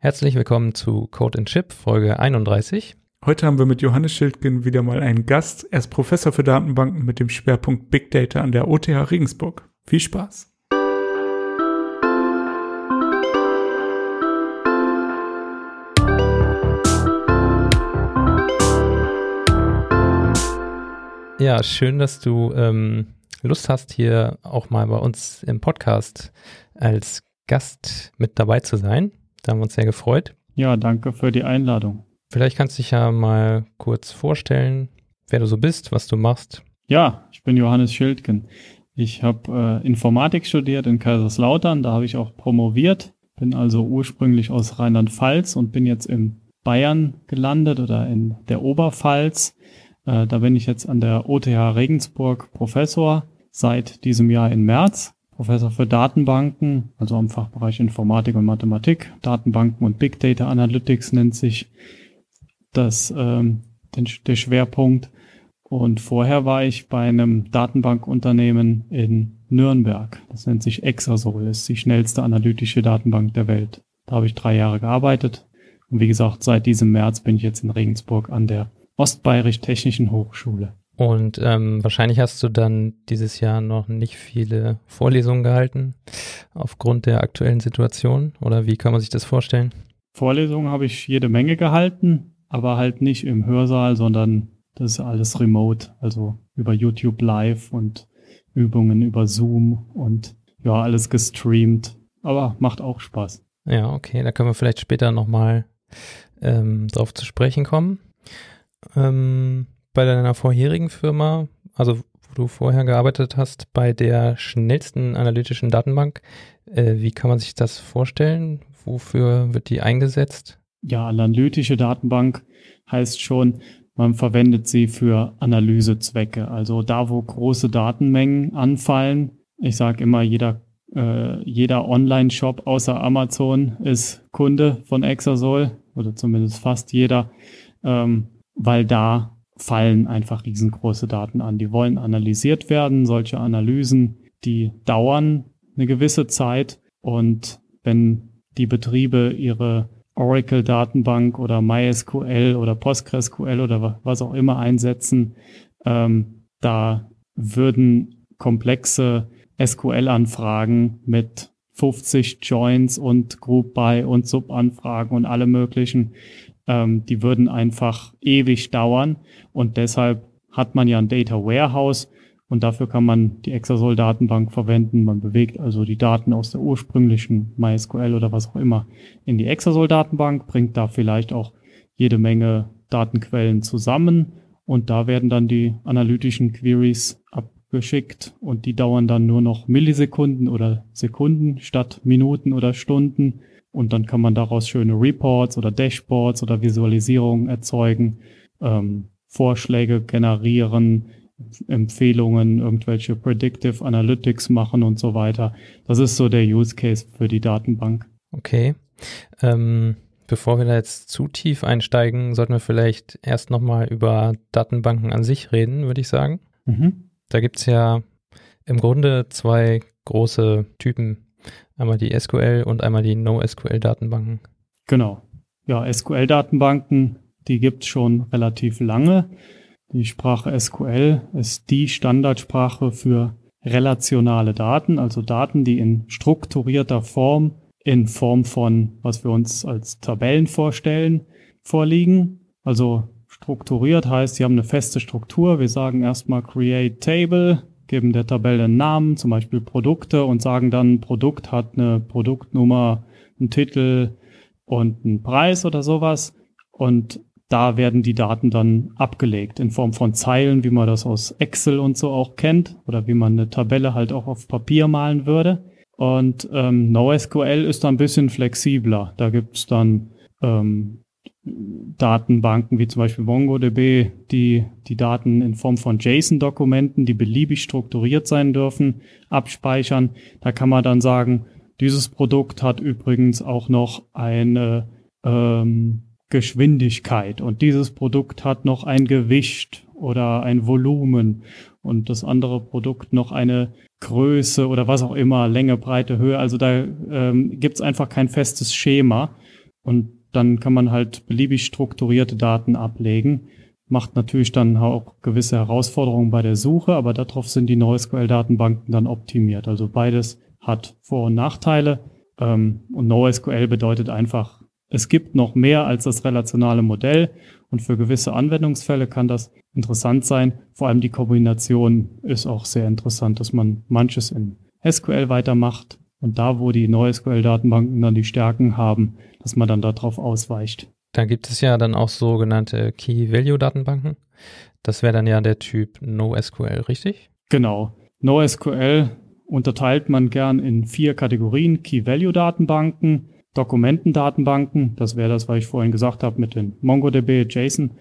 Herzlich willkommen zu Code and Chip, Folge 31. Heute haben wir mit Johannes Schildgen wieder mal einen Gast. Er ist Professor für Datenbanken mit dem Schwerpunkt Big Data an der OTH Regensburg. Viel Spaß! Ja, schön, dass du ähm, Lust hast, hier auch mal bei uns im Podcast als Gast mit dabei zu sein. Da haben wir uns sehr gefreut. Ja, danke für die Einladung. Vielleicht kannst du dich ja mal kurz vorstellen, wer du so bist, was du machst. Ja, ich bin Johannes Schildgen. Ich habe äh, Informatik studiert in Kaiserslautern, da habe ich auch promoviert, bin also ursprünglich aus Rheinland-Pfalz und bin jetzt in Bayern gelandet oder in der Oberpfalz äh, da bin ich jetzt an der OTH Regensburg Professor seit diesem Jahr im März. Professor für Datenbanken, also am Fachbereich Informatik und Mathematik. Datenbanken und Big Data Analytics nennt sich das ähm, den, der Schwerpunkt. Und vorher war ich bei einem Datenbankunternehmen in Nürnberg. Das nennt sich Exasol, ist die schnellste analytische Datenbank der Welt. Da habe ich drei Jahre gearbeitet. Und wie gesagt, seit diesem März bin ich jetzt in Regensburg an der Ostbayerisch-Technischen Hochschule. Und ähm, wahrscheinlich hast du dann dieses Jahr noch nicht viele Vorlesungen gehalten aufgrund der aktuellen Situation oder wie kann man sich das vorstellen? Vorlesungen habe ich jede Menge gehalten, aber halt nicht im Hörsaal, sondern das ist alles remote, also über YouTube Live und Übungen über Zoom und ja, alles gestreamt, aber macht auch Spaß. Ja, okay, da können wir vielleicht später nochmal ähm, drauf zu sprechen kommen ähm, bei deiner vorherigen Firma, also wo du vorher gearbeitet hast, bei der schnellsten analytischen Datenbank, äh, wie kann man sich das vorstellen? Wofür wird die eingesetzt? Ja, analytische Datenbank heißt schon, man verwendet sie für Analysezwecke. Also da, wo große Datenmengen anfallen. Ich sage immer, jeder, äh, jeder Online-Shop außer Amazon ist Kunde von Exasol oder zumindest fast jeder. Ähm, weil da fallen einfach riesengroße Daten an. Die wollen analysiert werden. Solche Analysen, die dauern eine gewisse Zeit. Und wenn die Betriebe ihre Oracle-Datenbank oder MySQL oder PostgreSQL oder was auch immer einsetzen, ähm, da würden komplexe SQL-Anfragen mit 50 Joins und Group By und Sub-Anfragen und alle möglichen ähm, die würden einfach ewig dauern. Und deshalb hat man ja ein Data Warehouse. Und dafür kann man die Exasol-Datenbank verwenden. Man bewegt also die Daten aus der ursprünglichen MySQL oder was auch immer in die Exasol-Datenbank, bringt da vielleicht auch jede Menge Datenquellen zusammen. Und da werden dann die analytischen Queries abgeschickt. Und die dauern dann nur noch Millisekunden oder Sekunden statt Minuten oder Stunden und dann kann man daraus schöne Reports oder Dashboards oder Visualisierungen erzeugen, ähm, Vorschläge generieren, Empfehlungen, irgendwelche Predictive Analytics machen und so weiter. Das ist so der Use Case für die Datenbank. Okay. Ähm, bevor wir da jetzt zu tief einsteigen, sollten wir vielleicht erst nochmal über Datenbanken an sich reden, würde ich sagen. Mhm. Da gibt es ja im Grunde zwei große Typen Einmal die SQL und einmal die NoSQL-Datenbanken. Genau. Ja, SQL-Datenbanken, die gibt es schon relativ lange. Die Sprache SQL ist die Standardsprache für relationale Daten, also Daten, die in strukturierter Form, in Form von, was wir uns als Tabellen vorstellen, vorliegen. Also strukturiert heißt, sie haben eine feste Struktur. Wir sagen erstmal create table, geben der Tabelle einen Namen, zum Beispiel Produkte und sagen dann, Produkt hat eine Produktnummer, einen Titel und einen Preis oder sowas. Und da werden die Daten dann abgelegt in Form von Zeilen, wie man das aus Excel und so auch kennt oder wie man eine Tabelle halt auch auf Papier malen würde. Und ähm, NoSQL ist da ein bisschen flexibler. Da gibt's dann ähm, Datenbanken wie zum Beispiel MongoDB, die die Daten in Form von JSON-Dokumenten, die beliebig strukturiert sein dürfen, abspeichern. Da kann man dann sagen, dieses Produkt hat übrigens auch noch eine ähm, Geschwindigkeit und dieses Produkt hat noch ein Gewicht oder ein Volumen und das andere Produkt noch eine Größe oder was auch immer, Länge, Breite, Höhe. Also da ähm, gibt es einfach kein festes Schema und dann kann man halt beliebig strukturierte Daten ablegen. Macht natürlich dann auch gewisse Herausforderungen bei der Suche, aber darauf sind die NoSQL-Datenbanken dann optimiert. Also beides hat Vor- und Nachteile. Ähm, und NoSQL bedeutet einfach, es gibt noch mehr als das relationale Modell und für gewisse Anwendungsfälle kann das interessant sein. Vor allem die Kombination ist auch sehr interessant, dass man manches in SQL weitermacht und da, wo die NoSQL-Datenbanken dann die Stärken haben, dass man dann darauf ausweicht. Da gibt es ja dann auch sogenannte Key-Value-Datenbanken. Das wäre dann ja der Typ NoSQL, richtig? Genau. NoSQL unterteilt man gern in vier Kategorien. Key-Value-Datenbanken, Dokumentendatenbanken, das wäre das, was ich vorhin gesagt habe mit den MongoDB, JSON.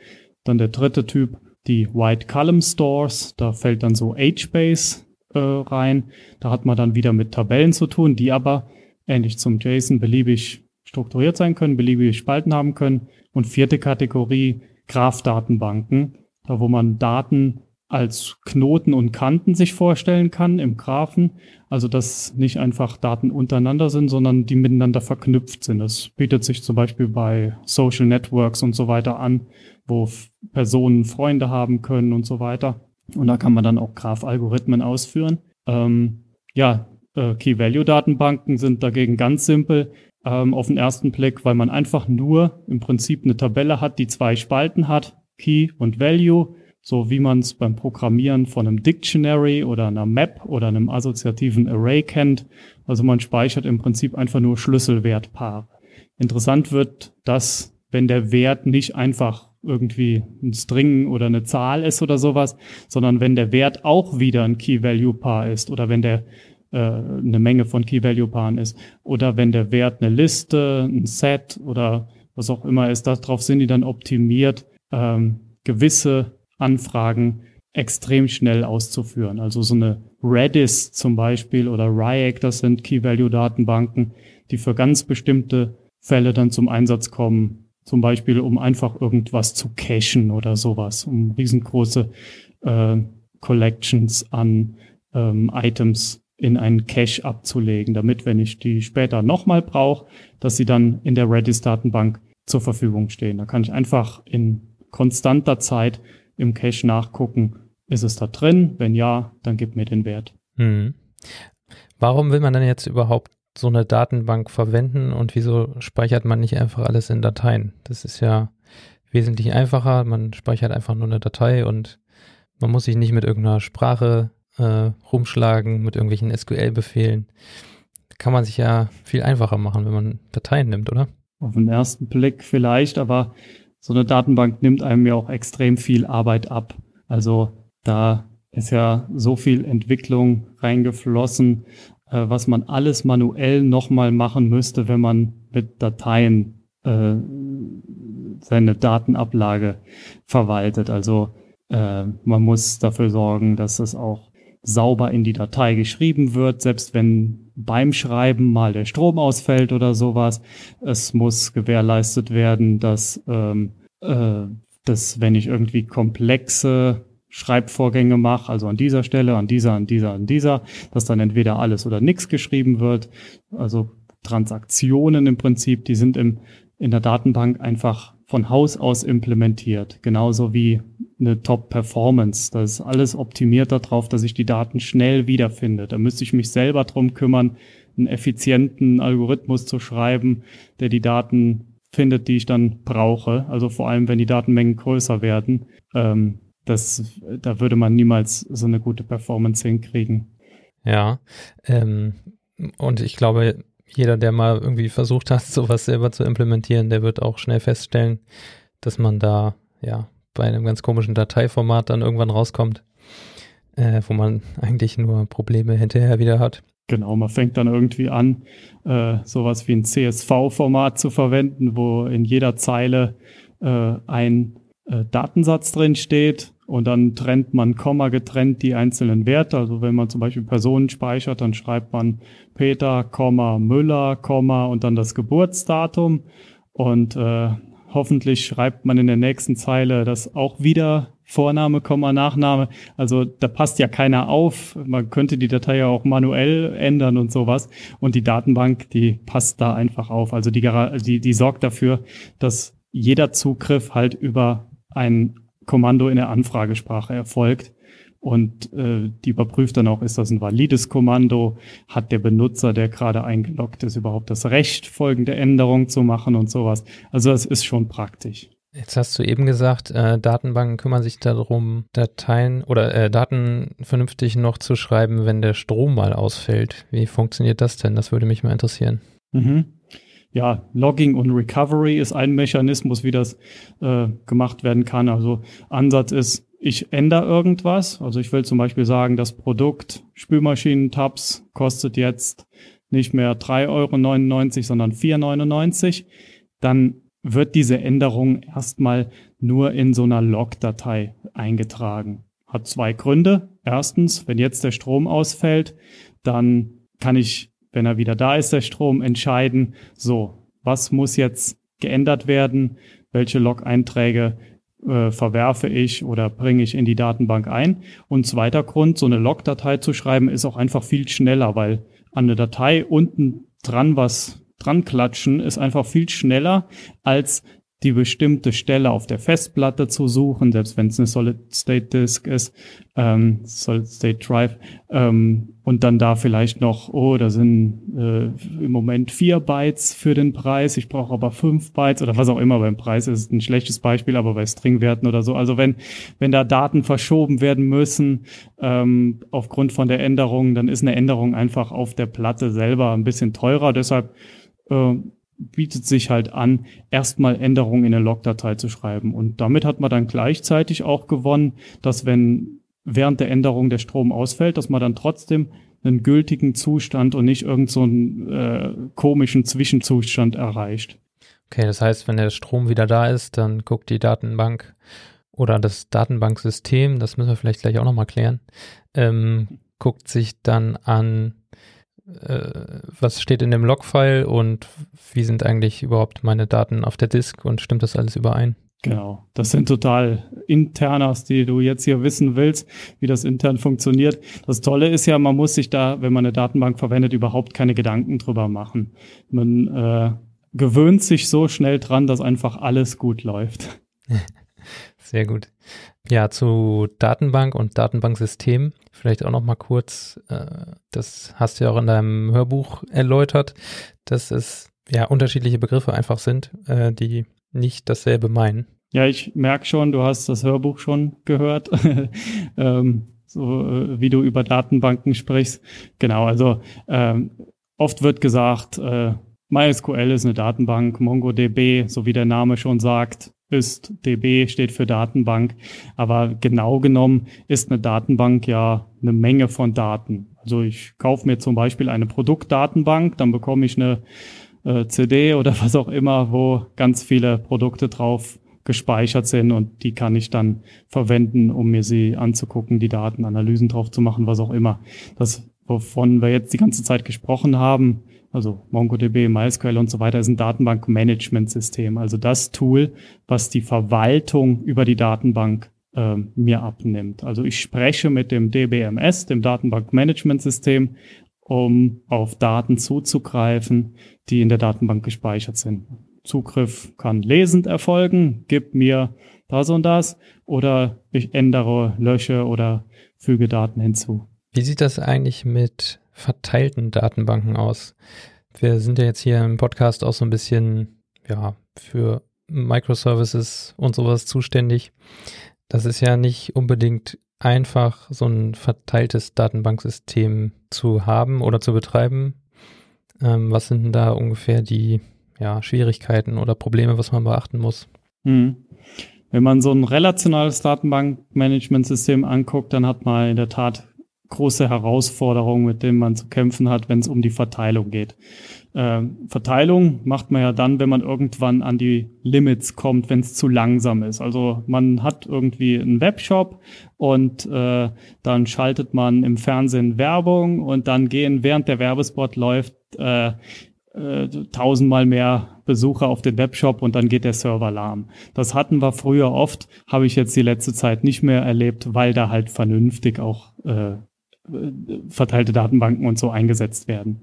Dann der dritte Typ, die White Column Stores, da fällt dann so HBase äh, rein. Da hat man dann wieder mit Tabellen zu tun, die aber ähnlich zum JSON beliebig strukturiert sein können, beliebige Spalten haben können. Und vierte Kategorie, Graph-Datenbanken, da wo man Daten als Knoten und Kanten sich vorstellen kann im Graphen. Also dass nicht einfach Daten untereinander sind, sondern die miteinander verknüpft sind. Das bietet sich zum Beispiel bei Social Networks und so weiter an, wo Personen Freunde haben können und so weiter. Und da kann man dann auch Graph-Algorithmen ausführen. Ähm, ja, äh, Key-Value-Datenbanken sind dagegen ganz simpel ähm, auf den ersten Blick, weil man einfach nur im Prinzip eine Tabelle hat, die zwei Spalten hat, Key und Value so wie man es beim Programmieren von einem Dictionary oder einer Map oder einem assoziativen Array kennt. Also man speichert im Prinzip einfach nur Schlüsselwertpaare. Interessant wird, dass wenn der Wert nicht einfach irgendwie ein String oder eine Zahl ist oder sowas, sondern wenn der Wert auch wieder ein Key-Value-Paar ist oder wenn der äh, eine Menge von Key-Value-Paaren ist oder wenn der Wert eine Liste, ein Set oder was auch immer ist, darauf sind die dann optimiert, ähm, gewisse Anfragen extrem schnell auszuführen. Also so eine Redis zum Beispiel oder RIAC, das sind Key-Value-Datenbanken, die für ganz bestimmte Fälle dann zum Einsatz kommen. Zum Beispiel, um einfach irgendwas zu cachen oder sowas, um riesengroße äh, Collections an ähm, Items in einen Cache abzulegen, damit, wenn ich die später nochmal brauche, dass sie dann in der Redis-Datenbank zur Verfügung stehen. Da kann ich einfach in konstanter Zeit im Cache nachgucken, ist es da drin? Wenn ja, dann gib mir den Wert. Hm. Warum will man dann jetzt überhaupt so eine Datenbank verwenden und wieso speichert man nicht einfach alles in Dateien? Das ist ja wesentlich einfacher. Man speichert einfach nur eine Datei und man muss sich nicht mit irgendeiner Sprache äh, rumschlagen, mit irgendwelchen SQL-Befehlen. Kann man sich ja viel einfacher machen, wenn man Dateien nimmt, oder? Auf den ersten Blick vielleicht, aber so eine Datenbank nimmt einem ja auch extrem viel Arbeit ab. Also da ist ja so viel Entwicklung reingeflossen, äh, was man alles manuell nochmal machen müsste, wenn man mit Dateien äh, seine Datenablage verwaltet. Also äh, man muss dafür sorgen, dass es auch sauber in die Datei geschrieben wird, selbst wenn beim Schreiben mal der Strom ausfällt oder sowas. Es muss gewährleistet werden, dass, ähm, äh, dass wenn ich irgendwie komplexe Schreibvorgänge mache, also an dieser Stelle, an dieser, an dieser, an dieser, dass dann entweder alles oder nichts geschrieben wird. Also Transaktionen im Prinzip, die sind im, in der Datenbank einfach von Haus aus implementiert, genauso wie eine Top-Performance. Das ist alles optimiert darauf, dass ich die Daten schnell wiederfinde. Da müsste ich mich selber drum kümmern, einen effizienten Algorithmus zu schreiben, der die Daten findet, die ich dann brauche. Also vor allem, wenn die Datenmengen größer werden. Ähm, das, da würde man niemals so eine gute Performance hinkriegen. Ja, ähm, und ich glaube, jeder, der mal irgendwie versucht hat, sowas selber zu implementieren, der wird auch schnell feststellen, dass man da ja bei einem ganz komischen Dateiformat dann irgendwann rauskommt, äh, wo man eigentlich nur Probleme hinterher wieder hat. Genau, man fängt dann irgendwie an, äh, sowas wie ein CSV-Format zu verwenden, wo in jeder Zeile äh, ein äh, Datensatz drin steht und dann trennt man Komma getrennt die einzelnen Werte. Also wenn man zum Beispiel Personen speichert, dann schreibt man Peter, Komma, Müller, Komma und dann das Geburtsdatum. Und äh, hoffentlich schreibt man in der nächsten Zeile das auch wieder Vorname, Komma, Nachname. Also da passt ja keiner auf. Man könnte die Datei ja auch manuell ändern und sowas. Und die Datenbank, die passt da einfach auf. Also die, die, die sorgt dafür, dass jeder Zugriff halt über ein Kommando in der Anfragesprache erfolgt. Und äh, die überprüft dann auch, ist das ein valides Kommando? Hat der Benutzer, der gerade eingeloggt ist, überhaupt das Recht, folgende Änderungen zu machen und sowas? Also es ist schon praktisch. Jetzt hast du eben gesagt, äh, Datenbanken kümmern sich darum, Dateien oder äh, Daten vernünftig noch zu schreiben, wenn der Strom mal ausfällt. Wie funktioniert das denn? Das würde mich mal interessieren. Mhm. Ja, Logging und Recovery ist ein Mechanismus, wie das äh, gemacht werden kann. Also Ansatz ist, ich ändere irgendwas. Also ich will zum Beispiel sagen, das Produkt Spülmaschinen-Tabs kostet jetzt nicht mehr 3,99 Euro, sondern 4,99 Euro. Dann wird diese Änderung erstmal nur in so einer Log-Datei eingetragen. Hat zwei Gründe. Erstens, wenn jetzt der Strom ausfällt, dann kann ich, wenn er wieder da ist, der Strom, entscheiden, so, was muss jetzt geändert werden, welche Log-Einträge äh, verwerfe ich oder bringe ich in die Datenbank ein. Und zweiter Grund, so eine Log-Datei zu schreiben, ist auch einfach viel schneller, weil an der Datei unten dran was dran klatschen ist einfach viel schneller als die bestimmte Stelle auf der Festplatte zu suchen, selbst wenn es eine Solid-State-Disk ist, ähm, Solid-State-Drive, ähm, und dann da vielleicht noch, oh, da sind äh, im Moment vier Bytes für den Preis, ich brauche aber fünf Bytes oder was auch immer beim Preis ist ein schlechtes Beispiel, aber bei Stringwerten oder so. Also wenn, wenn da Daten verschoben werden müssen ähm, aufgrund von der Änderung, dann ist eine Änderung einfach auf der Platte selber ein bisschen teurer. Deshalb äh, bietet sich halt an, erstmal Änderungen in eine Logdatei zu schreiben. Und damit hat man dann gleichzeitig auch gewonnen, dass wenn während der Änderung der Strom ausfällt, dass man dann trotzdem einen gültigen Zustand und nicht irgendeinen so äh, komischen Zwischenzustand erreicht. Okay, das heißt, wenn der Strom wieder da ist, dann guckt die Datenbank oder das Datenbanksystem, das müssen wir vielleicht gleich auch nochmal klären, ähm, guckt sich dann an, was steht in dem Logfile und wie sind eigentlich überhaupt meine Daten auf der Disk und stimmt das alles überein? Genau, das sind total Internas, die du jetzt hier wissen willst, wie das intern funktioniert. Das Tolle ist ja, man muss sich da, wenn man eine Datenbank verwendet, überhaupt keine Gedanken drüber machen. Man äh, gewöhnt sich so schnell dran, dass einfach alles gut läuft. Sehr gut. Ja, zu Datenbank und Datenbanksystem vielleicht auch noch mal kurz. Äh, das hast du ja auch in deinem Hörbuch erläutert, dass es ja unterschiedliche Begriffe einfach sind, äh, die nicht dasselbe meinen. Ja, ich merke schon, du hast das Hörbuch schon gehört, ähm, so äh, wie du über Datenbanken sprichst. Genau, also ähm, oft wird gesagt, äh, MySQL ist eine Datenbank, MongoDB, so wie der Name schon sagt, ist DB, steht für Datenbank. Aber genau genommen ist eine Datenbank ja eine Menge von Daten. Also ich kaufe mir zum Beispiel eine Produktdatenbank, dann bekomme ich eine äh, CD oder was auch immer, wo ganz viele Produkte drauf gespeichert sind und die kann ich dann verwenden, um mir sie anzugucken, die Daten, Analysen drauf zu machen, was auch immer. Das, wovon wir jetzt die ganze Zeit gesprochen haben, also MongoDB, MySQL und so weiter, ist ein Datenbankmanagementsystem. Also das Tool, was die Verwaltung über die Datenbank äh, mir abnimmt. Also ich spreche mit dem DBMS, dem Datenbankmanagementsystem, um auf Daten zuzugreifen, die in der Datenbank gespeichert sind. Zugriff kann lesend erfolgen, gib mir das und das oder ich ändere, lösche oder füge Daten hinzu. Wie sieht das eigentlich mit verteilten Datenbanken aus? Wir sind ja jetzt hier im Podcast auch so ein bisschen, ja, für Microservices und sowas zuständig. Das ist ja nicht unbedingt einfach, so ein verteiltes Datenbanksystem zu haben oder zu betreiben. Ähm, was sind denn da ungefähr die ja, Schwierigkeiten oder Probleme, was man beachten muss? Hm. Wenn man so ein relationales Datenbankmanagementsystem anguckt, dann hat man in der Tat große Herausforderungen, mit denen man zu kämpfen hat, wenn es um die Verteilung geht. Äh, Verteilung macht man ja dann, wenn man irgendwann an die Limits kommt, wenn es zu langsam ist. Also man hat irgendwie einen Webshop und äh, dann schaltet man im Fernsehen Werbung und dann gehen, während der Werbespot läuft, äh, äh, tausendmal mehr Besucher auf den Webshop und dann geht der Server lahm. Das hatten wir früher oft, habe ich jetzt die letzte Zeit nicht mehr erlebt, weil da halt vernünftig auch äh, verteilte Datenbanken und so eingesetzt werden.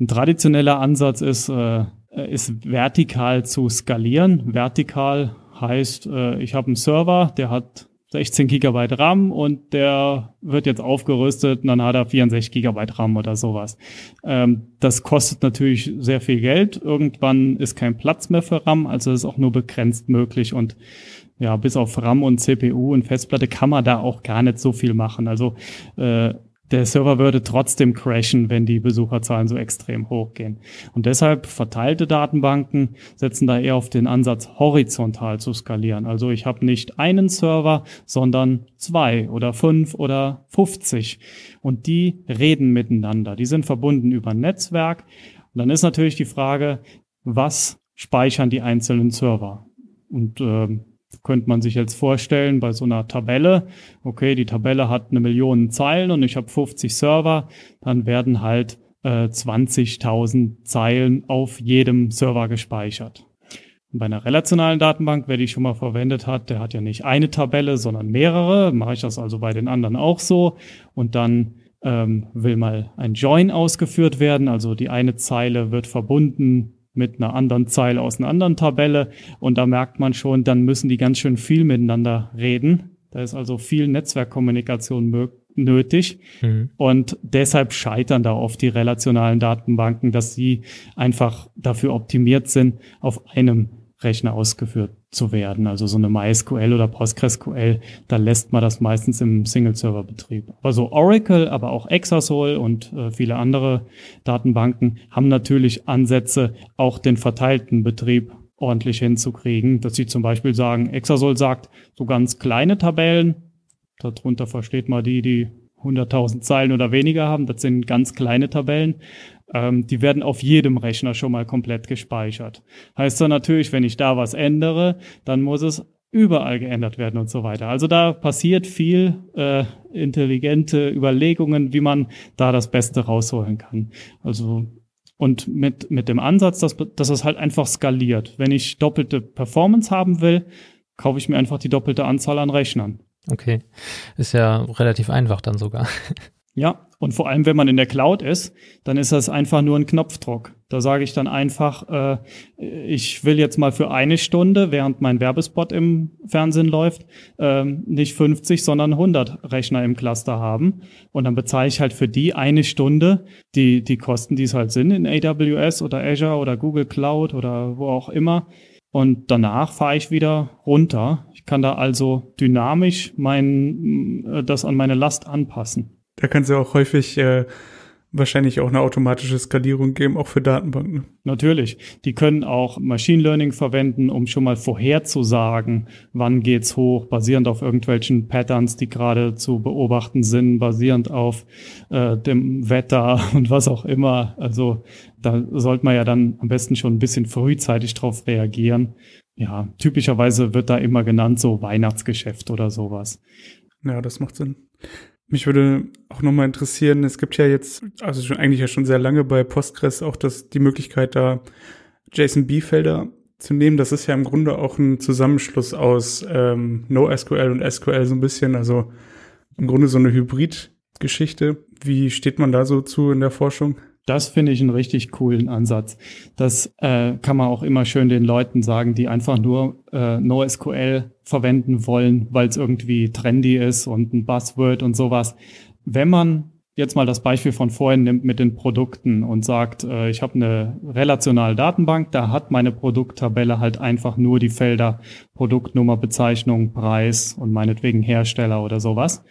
Ein traditioneller Ansatz ist, äh, ist vertikal zu skalieren. Vertikal heißt, äh, ich habe einen Server, der hat 16 Gigabyte RAM und der wird jetzt aufgerüstet und dann hat er 64 Gigabyte RAM oder sowas. Ähm, das kostet natürlich sehr viel Geld. Irgendwann ist kein Platz mehr für RAM, also ist auch nur begrenzt möglich und ja, bis auf RAM und CPU und Festplatte kann man da auch gar nicht so viel machen. Also äh, der Server würde trotzdem crashen, wenn die Besucherzahlen so extrem hoch gehen. Und deshalb verteilte Datenbanken setzen da eher auf den Ansatz, horizontal zu skalieren. Also ich habe nicht einen Server, sondern zwei oder fünf oder 50. Und die reden miteinander. Die sind verbunden über ein Netzwerk. Und dann ist natürlich die Frage, was speichern die einzelnen Server? Und äh, könnte man sich jetzt vorstellen bei so einer Tabelle, okay, die Tabelle hat eine Million Zeilen und ich habe 50 Server, dann werden halt äh, 20.000 Zeilen auf jedem Server gespeichert. Bei einer relationalen Datenbank, wer die schon mal verwendet hat, der hat ja nicht eine Tabelle, sondern mehrere. Mache ich das also bei den anderen auch so. Und dann ähm, will mal ein Join ausgeführt werden, also die eine Zeile wird verbunden mit einer anderen Zeile aus einer anderen Tabelle. Und da merkt man schon, dann müssen die ganz schön viel miteinander reden. Da ist also viel Netzwerkkommunikation nötig. Mhm. Und deshalb scheitern da oft die relationalen Datenbanken, dass sie einfach dafür optimiert sind, auf einem Rechner ausgeführt zu werden. Also so eine MySQL oder PostgreSQL, da lässt man das meistens im Single-Server-Betrieb. Aber so Oracle, aber auch Exasol und äh, viele andere Datenbanken haben natürlich Ansätze, auch den verteilten Betrieb ordentlich hinzukriegen, dass sie zum Beispiel sagen, Exasol sagt, so ganz kleine Tabellen, darunter versteht man die, die 100.000 Zeilen oder weniger haben, das sind ganz kleine Tabellen. Ähm, die werden auf jedem Rechner schon mal komplett gespeichert. Heißt dann natürlich, wenn ich da was ändere, dann muss es überall geändert werden und so weiter. Also da passiert viel äh, intelligente Überlegungen, wie man da das Beste rausholen kann. Also und mit, mit dem Ansatz, dass, dass es halt einfach skaliert. Wenn ich doppelte Performance haben will, kaufe ich mir einfach die doppelte Anzahl an Rechnern. Okay. Ist ja relativ einfach dann sogar. Ja, und vor allem, wenn man in der Cloud ist, dann ist das einfach nur ein Knopfdruck. Da sage ich dann einfach, äh, ich will jetzt mal für eine Stunde, während mein Werbespot im Fernsehen läuft, äh, nicht 50, sondern 100 Rechner im Cluster haben. Und dann bezahle ich halt für die eine Stunde die, die Kosten, die es halt sind in AWS oder Azure oder Google Cloud oder wo auch immer. Und danach fahre ich wieder runter. Ich kann da also dynamisch mein, äh, das an meine Last anpassen. Da kann es ja auch häufig äh, wahrscheinlich auch eine automatische Skalierung geben, auch für Datenbanken. Natürlich. Die können auch Machine Learning verwenden, um schon mal vorherzusagen, wann geht's hoch, basierend auf irgendwelchen Patterns, die gerade zu beobachten sind, basierend auf äh, dem Wetter und was auch immer. Also da sollte man ja dann am besten schon ein bisschen frühzeitig drauf reagieren. Ja, typischerweise wird da immer genannt so Weihnachtsgeschäft oder sowas. Ja, das macht Sinn. Mich würde auch nochmal interessieren, es gibt ja jetzt, also schon eigentlich ja schon sehr lange bei Postgres auch das, die Möglichkeit, da JSON-B-Felder zu nehmen. Das ist ja im Grunde auch ein Zusammenschluss aus ähm, NoSQL und SQL so ein bisschen, also im Grunde so eine Hybrid-Geschichte. Wie steht man da so zu in der Forschung? Das finde ich einen richtig coolen Ansatz. Das äh, kann man auch immer schön den Leuten sagen, die einfach nur äh, NoSQL verwenden wollen, weil es irgendwie trendy ist und ein Buzzword und sowas. Wenn man jetzt mal das Beispiel von vorhin nimmt mit den Produkten und sagt, äh, ich habe eine relationale Datenbank, da hat meine Produkttabelle halt einfach nur die Felder Produktnummer, Bezeichnung, Preis und meinetwegen Hersteller oder sowas.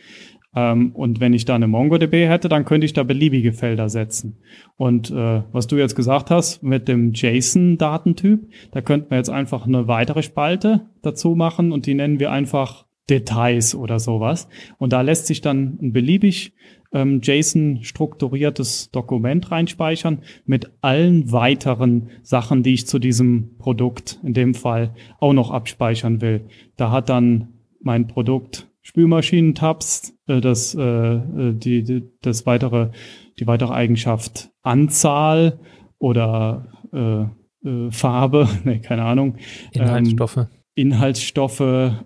Ähm, und wenn ich da eine MongoDB hätte, dann könnte ich da beliebige Felder setzen. Und äh, was du jetzt gesagt hast mit dem JSON-Datentyp, da könnten wir jetzt einfach eine weitere Spalte dazu machen und die nennen wir einfach Details oder sowas. Und da lässt sich dann ein beliebig ähm, JSON-strukturiertes Dokument reinspeichern mit allen weiteren Sachen, die ich zu diesem Produkt in dem Fall auch noch abspeichern will. Da hat dann mein Produkt Spülmaschinen-Tabs, äh, das, äh, die, die, das weitere, die weitere Eigenschaft Anzahl oder äh, äh, Farbe, ne, keine Ahnung. Inhaltsstoffe. Ähm, Inhaltsstoffe,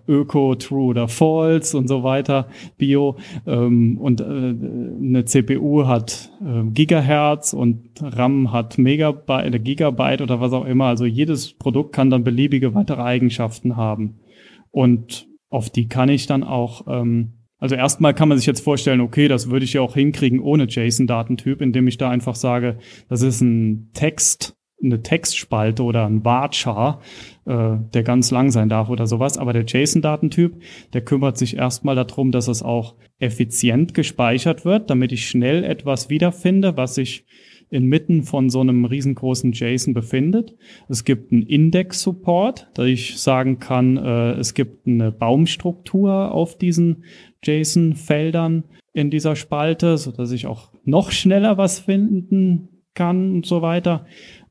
Öko, True oder False und so weiter, Bio. Ähm, und äh, eine CPU hat äh, Gigahertz und RAM hat Megabyte, Gigabyte oder was auch immer. Also jedes Produkt kann dann beliebige weitere Eigenschaften haben. Und auf die kann ich dann auch, ähm, also erstmal kann man sich jetzt vorstellen, okay, das würde ich ja auch hinkriegen ohne JSON-Datentyp, indem ich da einfach sage, das ist ein Text, eine Textspalte oder ein Varchar, äh, der ganz lang sein darf oder sowas. Aber der JSON-Datentyp, der kümmert sich erstmal darum, dass es auch effizient gespeichert wird, damit ich schnell etwas wiederfinde, was sich inmitten von so einem riesengroßen JSON befindet. Es gibt einen Index-Support, da ich sagen kann, äh, es gibt eine Baumstruktur auf diesen JSON-Feldern in dieser Spalte, so dass ich auch noch schneller was finden kann und so weiter.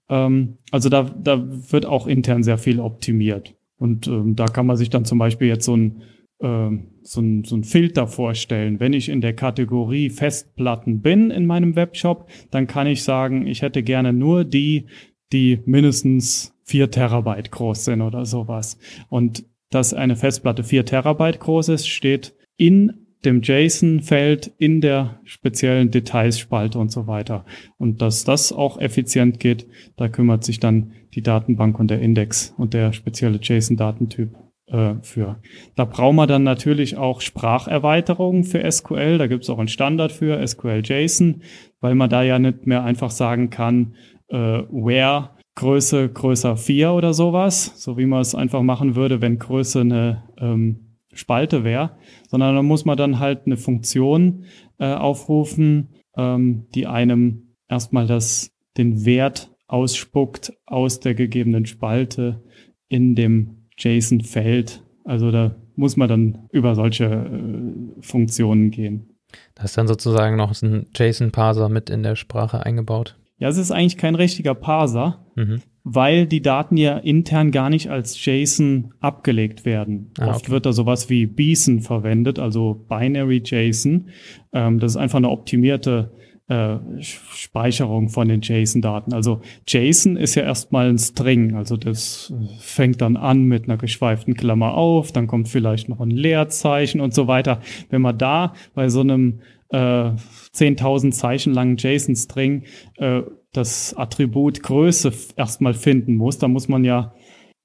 Ähm, also da, da wird auch intern sehr viel optimiert. Und ähm, da kann man sich dann zum Beispiel jetzt so ein, ähm, so, ein, so ein Filter vorstellen. Wenn ich in der Kategorie Festplatten bin in meinem Webshop, dann kann ich sagen, ich hätte gerne nur die, die mindestens vier Terabyte groß sind oder sowas. Und dass eine Festplatte vier Terabyte groß ist, steht in dem JSON-Feld in der speziellen Detailsspalte und so weiter. Und dass das auch effizient geht, da kümmert sich dann die Datenbank und der Index und der spezielle JSON-Datentyp äh, für. Da braucht man dann natürlich auch Spracherweiterungen für SQL. Da gibt es auch einen Standard für SQL JSON, weil man da ja nicht mehr einfach sagen kann, äh, where Größe größer 4 oder sowas, so wie man es einfach machen würde, wenn Größe eine ähm, Spalte wäre, sondern da muss man dann halt eine Funktion äh, aufrufen, ähm, die einem erstmal das, den Wert ausspuckt aus der gegebenen Spalte in dem JSON-Feld. Also da muss man dann über solche äh, Funktionen gehen. Da ist dann sozusagen noch ein JSON-Parser mit in der Sprache eingebaut. Ja, es ist eigentlich kein richtiger Parser, mhm weil die Daten ja intern gar nicht als JSON abgelegt werden. Ah, Oft wird da sowas wie BSON verwendet, also Binary JSON. Ähm, das ist einfach eine optimierte äh, Speicherung von den JSON-Daten. Also JSON ist ja erstmal ein String, also das fängt dann an mit einer geschweiften Klammer auf, dann kommt vielleicht noch ein Leerzeichen und so weiter. Wenn man da bei so einem äh, 10.000 Zeichen langen JSON-String äh, das Attribut Größe erstmal finden muss. Da muss man ja,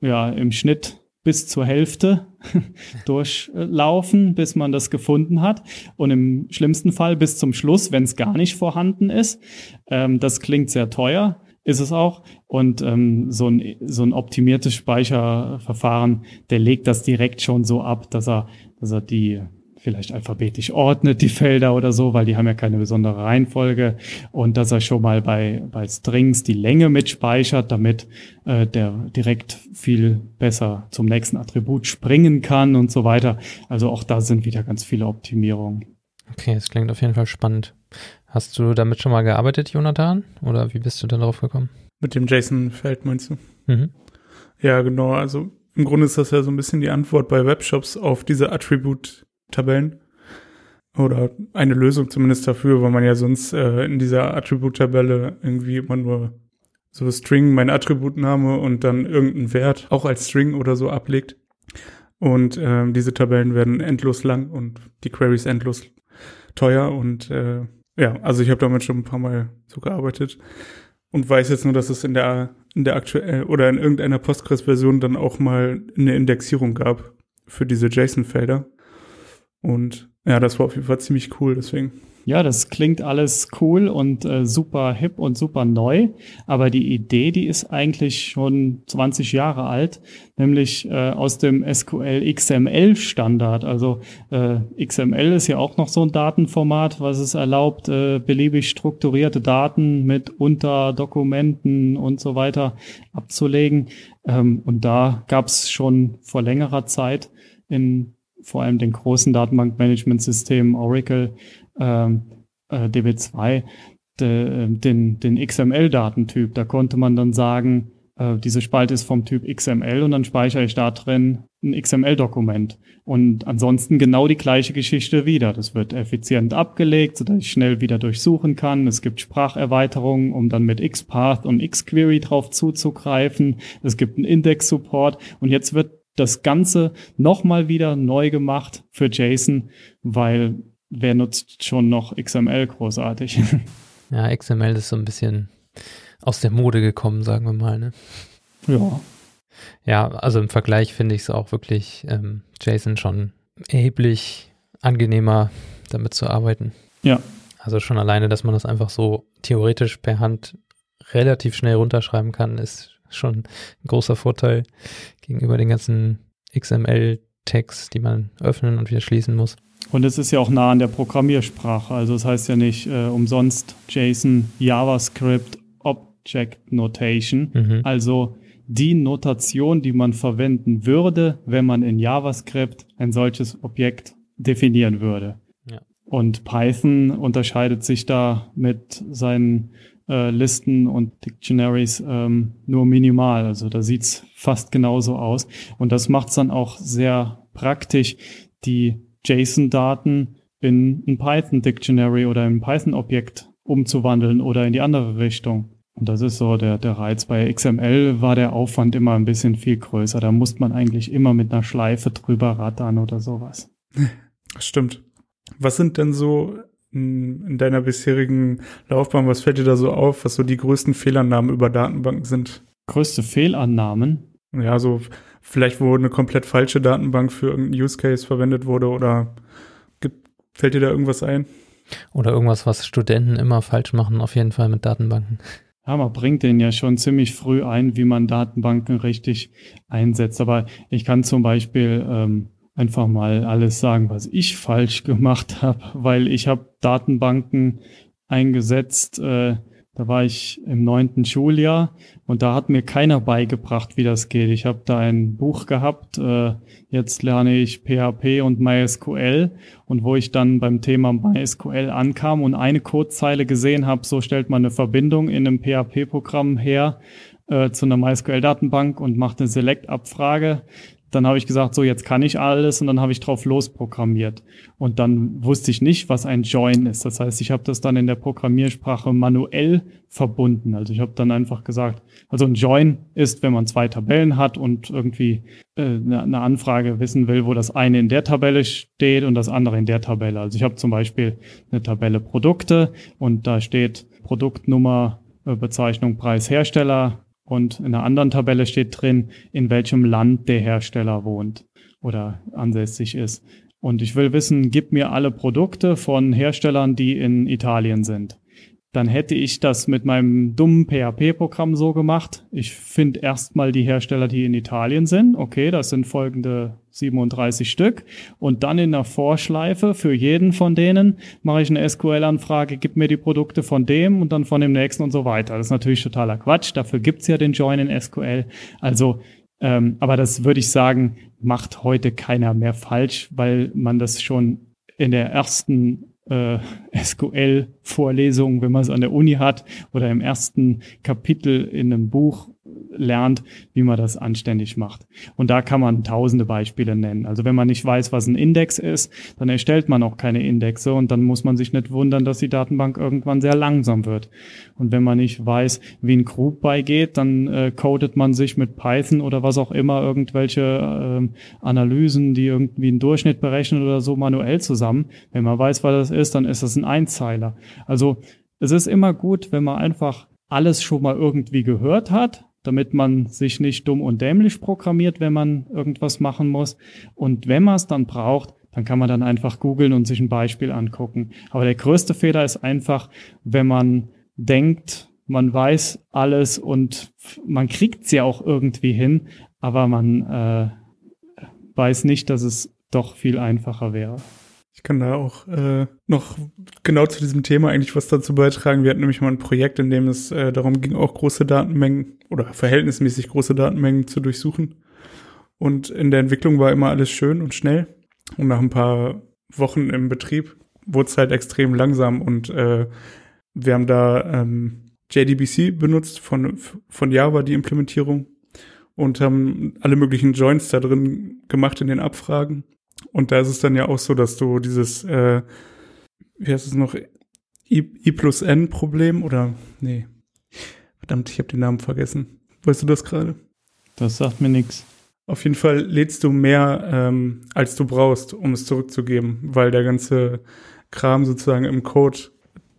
ja im Schnitt bis zur Hälfte durchlaufen, bis man das gefunden hat. Und im schlimmsten Fall bis zum Schluss, wenn es gar nicht vorhanden ist. Ähm, das klingt sehr teuer, ist es auch. Und ähm, so, ein, so ein optimiertes Speicherverfahren, der legt das direkt schon so ab, dass er, dass er die vielleicht alphabetisch ordnet, die Felder oder so, weil die haben ja keine besondere Reihenfolge und dass er schon mal bei, bei Strings die Länge mitspeichert, damit äh, der direkt viel besser zum nächsten Attribut springen kann und so weiter. Also auch da sind wieder ganz viele Optimierungen. Okay, das klingt auf jeden Fall spannend. Hast du damit schon mal gearbeitet, Jonathan? Oder wie bist du denn darauf gekommen? Mit dem JSON-Feld meinst du? Mhm. Ja, genau. Also im Grunde ist das ja so ein bisschen die Antwort bei Webshops auf diese Attribute Tabellen. Oder eine Lösung zumindest dafür, weil man ja sonst äh, in dieser Attributtabelle irgendwie immer nur so String, mein Attributname und dann irgendeinen Wert auch als String oder so ablegt. Und ähm, diese Tabellen werden endlos lang und die Queries endlos teuer. Und äh, ja, also ich habe damit schon ein paar Mal so gearbeitet und weiß jetzt nur, dass es in der in der aktuellen oder in irgendeiner Postgres-Version dann auch mal eine Indexierung gab für diese JSON-Felder. Und ja, das war auf jeden Fall ziemlich cool, deswegen. Ja, das klingt alles cool und äh, super hip und super neu, aber die Idee, die ist eigentlich schon 20 Jahre alt, nämlich äh, aus dem SQL XML Standard. Also äh, XML ist ja auch noch so ein Datenformat, was es erlaubt, äh, beliebig strukturierte Daten mit Unterdokumenten und so weiter abzulegen. Ähm, und da gab es schon vor längerer Zeit in vor allem den großen Datenbankmanagementsystemen Oracle, ähm, äh, DB2, de, den, den XML-Datentyp. Da konnte man dann sagen, äh, diese Spalte ist vom Typ XML und dann speichere ich da drin ein XML-Dokument. Und ansonsten genau die gleiche Geschichte wieder. Das wird effizient abgelegt, sodass ich schnell wieder durchsuchen kann. Es gibt Spracherweiterungen, um dann mit XPath und XQuery drauf zuzugreifen. Es gibt einen Index-Support und jetzt wird das Ganze nochmal wieder neu gemacht für JSON, weil wer nutzt schon noch XML großartig? Ja, XML ist so ein bisschen aus der Mode gekommen, sagen wir mal. Ne? Ja. Ja, also im Vergleich finde ich es auch wirklich ähm, JSON schon erheblich angenehmer, damit zu arbeiten. Ja. Also schon alleine, dass man das einfach so theoretisch per Hand relativ schnell runterschreiben kann, ist schon ein großer Vorteil gegenüber den ganzen XML-Tags, die man öffnen und wieder schließen muss. Und es ist ja auch nah an der Programmiersprache. Also das heißt ja nicht äh, umsonst JSON, JavaScript, Object Notation. Mhm. Also die Notation, die man verwenden würde, wenn man in JavaScript ein solches Objekt definieren würde. Ja. Und Python unterscheidet sich da mit seinen äh, Listen und Dictionaries ähm, nur minimal. Also da sieht's fast genauso aus. Und das macht's dann auch sehr praktisch, die JSON-Daten in ein Python-Dictionary oder ein Python-Objekt umzuwandeln oder in die andere Richtung. Und das ist so der, der Reiz. Bei XML war der Aufwand immer ein bisschen viel größer. Da musste man eigentlich immer mit einer Schleife drüber rattern oder sowas. Stimmt. Was sind denn so in, in deiner bisherigen Laufbahn, was fällt dir da so auf, was so die größten Fehlannahmen über Datenbanken sind? Größte Fehlannahmen? Ja, so vielleicht, wo eine komplett falsche Datenbank für irgendeinen Use Case verwendet wurde oder gibt, fällt dir da irgendwas ein? Oder irgendwas, was Studenten immer falsch machen, auf jeden Fall mit Datenbanken. Ja, man bringt den ja schon ziemlich früh ein, wie man Datenbanken richtig einsetzt. Aber ich kann zum Beispiel ähm, einfach mal alles sagen, was ich falsch gemacht habe, weil ich habe Datenbanken eingesetzt, äh, da war ich im neunten Schuljahr und da hat mir keiner beigebracht, wie das geht. Ich habe da ein Buch gehabt, äh, jetzt lerne ich PHP und MySQL und wo ich dann beim Thema MySQL ankam und eine Codezeile gesehen habe, so stellt man eine Verbindung in einem PHP-Programm her äh, zu einer MySQL-Datenbank und macht eine Select-Abfrage, dann habe ich gesagt, so jetzt kann ich alles und dann habe ich drauf losprogrammiert. Und dann wusste ich nicht, was ein Join ist. Das heißt, ich habe das dann in der Programmiersprache manuell verbunden. Also ich habe dann einfach gesagt, also ein Join ist, wenn man zwei Tabellen hat und irgendwie äh, eine Anfrage wissen will, wo das eine in der Tabelle steht und das andere in der Tabelle. Also ich habe zum Beispiel eine Tabelle Produkte und da steht Produktnummer, äh, Bezeichnung, Preis, Hersteller, und in einer anderen Tabelle steht drin, in welchem Land der Hersteller wohnt oder ansässig ist. Und ich will wissen, gib mir alle Produkte von Herstellern, die in Italien sind dann hätte ich das mit meinem dummen PHP-Programm so gemacht. Ich finde erstmal die Hersteller, die in Italien sind. Okay, das sind folgende 37 Stück. Und dann in der Vorschleife für jeden von denen mache ich eine SQL-Anfrage, gib mir die Produkte von dem und dann von dem nächsten und so weiter. Das ist natürlich totaler Quatsch. Dafür gibt's ja den Join in SQL. Also ähm, aber das würde ich sagen, macht heute keiner mehr falsch, weil man das schon in der ersten äh, SQL-Vorlesung, wenn man es an der Uni hat oder im ersten Kapitel in einem Buch lernt, wie man das anständig macht. Und da kann man tausende Beispiele nennen. Also wenn man nicht weiß, was ein Index ist, dann erstellt man auch keine Indexe und dann muss man sich nicht wundern, dass die Datenbank irgendwann sehr langsam wird. Und wenn man nicht weiß, wie ein Group beigeht, dann äh, codet man sich mit Python oder was auch immer irgendwelche äh, Analysen, die irgendwie einen Durchschnitt berechnen oder so manuell zusammen. Wenn man weiß, was das ist, dann ist das ein Einzeiler. Also es ist immer gut, wenn man einfach alles schon mal irgendwie gehört hat, damit man sich nicht dumm und dämlich programmiert, wenn man irgendwas machen muss. Und wenn man es dann braucht, dann kann man dann einfach googeln und sich ein Beispiel angucken. Aber der größte Fehler ist einfach, wenn man denkt, man weiß alles und man kriegt es ja auch irgendwie hin, aber man äh, weiß nicht, dass es doch viel einfacher wäre. Kann da auch äh, noch genau zu diesem Thema eigentlich was dazu beitragen. Wir hatten nämlich mal ein Projekt, in dem es äh, darum ging, auch große Datenmengen oder verhältnismäßig große Datenmengen zu durchsuchen. Und in der Entwicklung war immer alles schön und schnell. Und nach ein paar Wochen im Betrieb wurde es halt extrem langsam und äh, wir haben da ähm, JDBC benutzt von, von Java, die Implementierung, und haben alle möglichen Joints da drin gemacht in den Abfragen. Und da ist es dann ja auch so, dass du dieses, äh, wie heißt es noch, I, I plus N Problem oder, nee, verdammt, ich habe den Namen vergessen. Weißt du das gerade? Das sagt mir nichts. Auf jeden Fall lädst du mehr, ähm, als du brauchst, um es zurückzugeben, weil der ganze Kram sozusagen im Code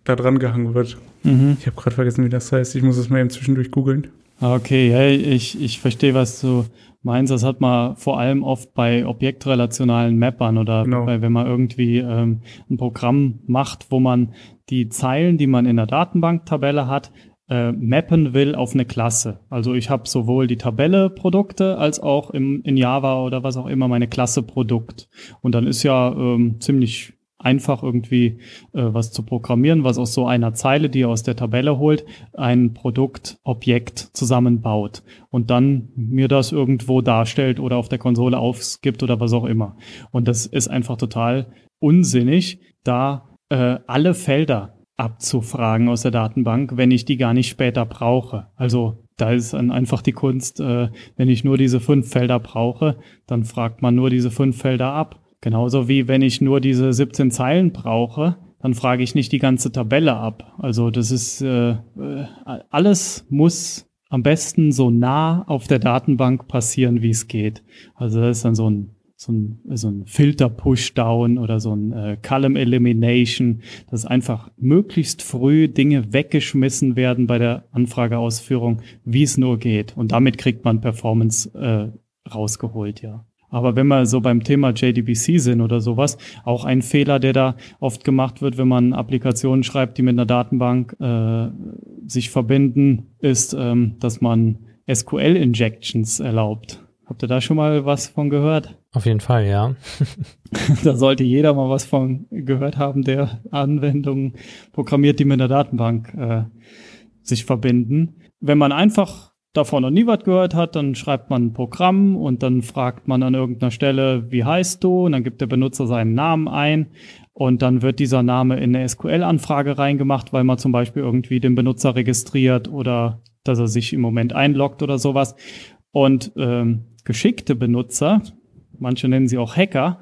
da dran gehangen wird. Mhm. Ich habe gerade vergessen, wie das heißt. Ich muss es mal eben zwischendurch googeln. Ah, okay, ja, ich, ich verstehe, was du meinst. Das hat man vor allem oft bei objektrelationalen Mappern oder genau. bei, wenn man irgendwie ähm, ein Programm macht, wo man die Zeilen, die man in der Datenbanktabelle hat, äh, mappen will auf eine Klasse. Also ich habe sowohl die Tabelle Produkte als auch im, in Java oder was auch immer meine Klasse Produkt. Und dann ist ja ähm, ziemlich einfach irgendwie äh, was zu programmieren, was aus so einer Zeile, die ihr aus der Tabelle holt, ein Produktobjekt zusammenbaut und dann mir das irgendwo darstellt oder auf der Konsole aufgibt oder was auch immer. Und das ist einfach total unsinnig, da äh, alle Felder abzufragen aus der Datenbank, wenn ich die gar nicht später brauche. Also da ist dann einfach die Kunst, äh, wenn ich nur diese fünf Felder brauche, dann fragt man nur diese fünf Felder ab. Genauso wie wenn ich nur diese 17 Zeilen brauche, dann frage ich nicht die ganze Tabelle ab. Also das ist äh, äh alles muss am besten so nah auf der Datenbank passieren, wie es geht. Also das ist dann so ein so ein, so ein Filter-Pushdown oder so ein äh, Column Elimination, dass einfach möglichst früh Dinge weggeschmissen werden bei der Anfrageausführung, wie es nur geht. Und damit kriegt man Performance äh, rausgeholt, ja. Aber wenn wir so beim Thema JDBC sind oder sowas, auch ein Fehler, der da oft gemacht wird, wenn man Applikationen schreibt, die mit einer Datenbank äh, sich verbinden, ist, ähm, dass man SQL-Injections erlaubt. Habt ihr da schon mal was von gehört? Auf jeden Fall, ja. da sollte jeder mal was von gehört haben, der Anwendungen programmiert, die mit einer Datenbank äh, sich verbinden. Wenn man einfach davon noch nie was gehört hat, dann schreibt man ein Programm und dann fragt man an irgendeiner Stelle, wie heißt du? Und dann gibt der Benutzer seinen Namen ein und dann wird dieser Name in eine SQL-Anfrage reingemacht, weil man zum Beispiel irgendwie den Benutzer registriert oder dass er sich im Moment einloggt oder sowas. Und ähm, geschickte Benutzer, manche nennen sie auch Hacker,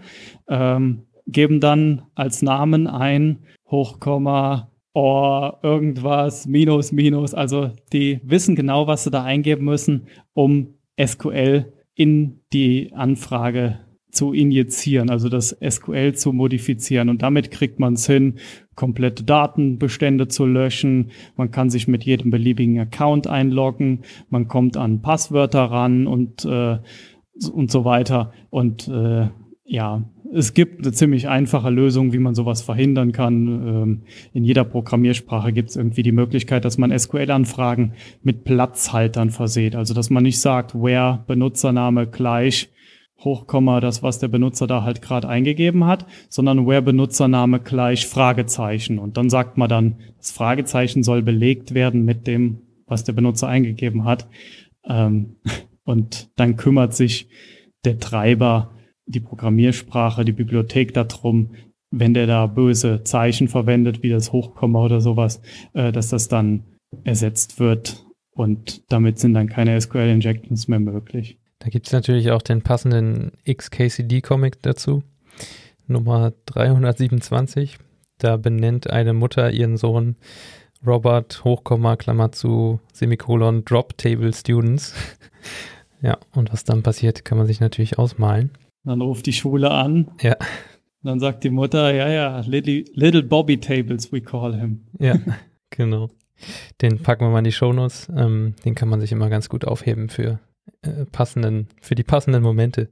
ähm, geben dann als Namen ein Hochkomma or irgendwas, minus, minus. Also die wissen genau, was sie da eingeben müssen, um SQL in die Anfrage zu injizieren, also das SQL zu modifizieren. Und damit kriegt man es hin, komplette Datenbestände zu löschen. Man kann sich mit jedem beliebigen Account einloggen. Man kommt an Passwörter ran und, äh, und so weiter. Und äh, ja, es gibt eine ziemlich einfache Lösung, wie man sowas verhindern kann. Ähm, in jeder Programmiersprache gibt es irgendwie die Möglichkeit, dass man SQL-Anfragen mit Platzhaltern verseht. Also dass man nicht sagt, where Benutzername gleich Hochkomma, das, was der Benutzer da halt gerade eingegeben hat, sondern where Benutzername gleich Fragezeichen. Und dann sagt man dann, das Fragezeichen soll belegt werden mit dem, was der Benutzer eingegeben hat. Ähm, und dann kümmert sich der Treiber die Programmiersprache, die Bibliothek darum, wenn der da böse Zeichen verwendet, wie das Hochkomma oder sowas, äh, dass das dann ersetzt wird und damit sind dann keine SQL-Injections mehr möglich. Da gibt es natürlich auch den passenden XKCD-Comic dazu, Nummer 327. Da benennt eine Mutter ihren Sohn Robert, Hochkomma, Klammer zu, Semikolon, Drop Table Students. ja, und was dann passiert, kann man sich natürlich ausmalen. Dann ruft die Schule an. Ja. Dann sagt die Mutter, ja, ja, little, little Bobby Tables, we call him. Ja, genau. Den packen wir mal in die Shownotes. Ähm, den kann man sich immer ganz gut aufheben für äh, passenden, für die passenden Momente.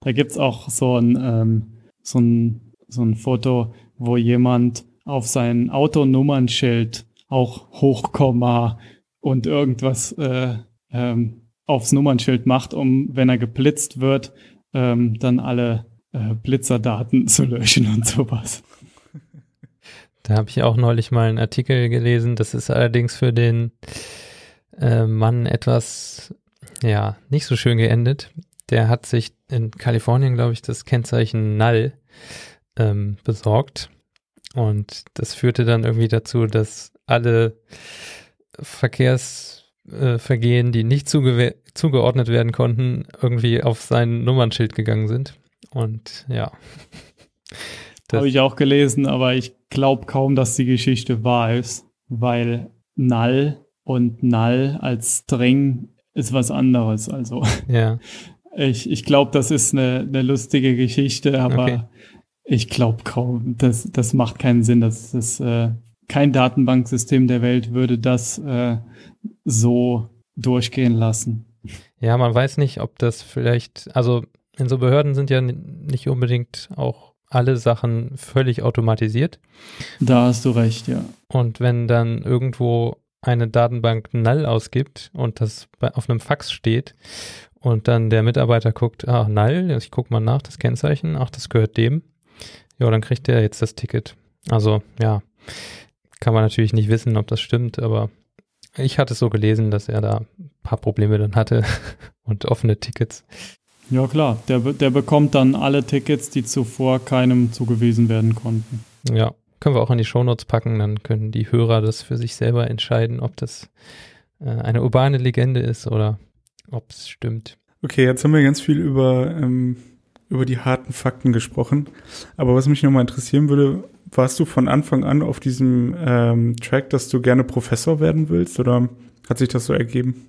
Da gibt es auch so ein, ähm, so, ein, so ein Foto, wo jemand auf sein Autonummernschild auch Hochkomma und irgendwas äh, ähm, aufs Nummernschild macht, um, wenn er geblitzt wird, ähm, dann alle äh, Blitzerdaten zu löschen und sowas. Da habe ich auch neulich mal einen Artikel gelesen. Das ist allerdings für den äh, Mann etwas, ja, nicht so schön geendet. Der hat sich in Kalifornien, glaube ich, das Kennzeichen Null ähm, besorgt. Und das führte dann irgendwie dazu, dass alle Verkehrsvergehen, äh, die nicht zugeordnet werden konnten, irgendwie auf sein Nummernschild gegangen sind. Und ja. Habe ich auch gelesen, aber ich glaube kaum, dass die Geschichte wahr ist, weil Null und Null als String ist was anderes. Also ja. ich, ich glaube, das ist eine, eine lustige Geschichte, aber okay. ich glaube kaum. Das, das macht keinen Sinn. Das ist äh, kein Datenbanksystem der Welt würde das äh, so durchgehen lassen. Ja, man weiß nicht, ob das vielleicht, also in so Behörden sind ja nicht unbedingt auch alle Sachen völlig automatisiert. Da hast du recht, ja. Und wenn dann irgendwo eine Datenbank null ausgibt und das auf einem Fax steht und dann der Mitarbeiter guckt, ach, null, ich gucke mal nach, das Kennzeichen, ach, das gehört dem. Ja, dann kriegt der jetzt das Ticket. Also, ja, kann man natürlich nicht wissen, ob das stimmt, aber ich hatte es so gelesen, dass er da ein paar Probleme dann hatte und offene Tickets. Ja klar, der, der bekommt dann alle Tickets, die zuvor keinem zugewiesen werden konnten. Ja, können wir auch in die Shownotes packen, dann können die Hörer das für sich selber entscheiden, ob das äh, eine urbane Legende ist oder ob es stimmt. Okay, jetzt haben wir ganz viel über, ähm, über die harten Fakten gesprochen. Aber was mich nochmal interessieren würde, warst du von Anfang an auf diesem ähm, Track, dass du gerne Professor werden willst oder hat sich das so ergeben?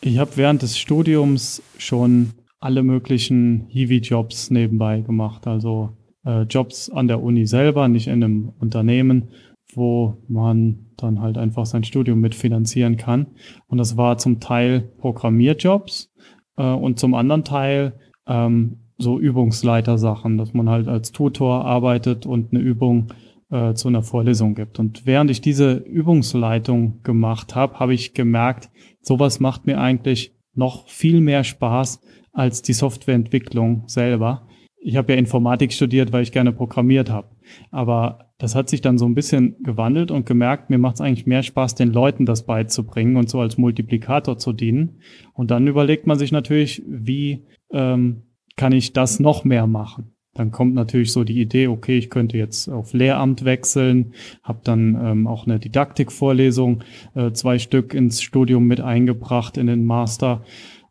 Ich habe während des Studiums schon alle möglichen Hiwi-Jobs nebenbei gemacht. Also äh, Jobs an der Uni selber, nicht in einem Unternehmen, wo man dann halt einfach sein Studium mitfinanzieren kann. Und das war zum Teil Programmierjobs äh, und zum anderen Teil ähm, so Übungsleitersachen, dass man halt als Tutor arbeitet und eine Übung äh, zu einer Vorlesung gibt. Und während ich diese Übungsleitung gemacht habe, habe ich gemerkt, sowas macht mir eigentlich noch viel mehr Spaß als die Softwareentwicklung selber. Ich habe ja Informatik studiert, weil ich gerne programmiert habe. Aber das hat sich dann so ein bisschen gewandelt und gemerkt, mir macht es eigentlich mehr Spaß, den Leuten das beizubringen und so als Multiplikator zu dienen. Und dann überlegt man sich natürlich, wie ähm, kann ich das noch mehr machen? Dann kommt natürlich so die Idee, okay, ich könnte jetzt auf Lehramt wechseln, habe dann ähm, auch eine Didaktikvorlesung, äh, zwei Stück ins Studium mit eingebracht in den Master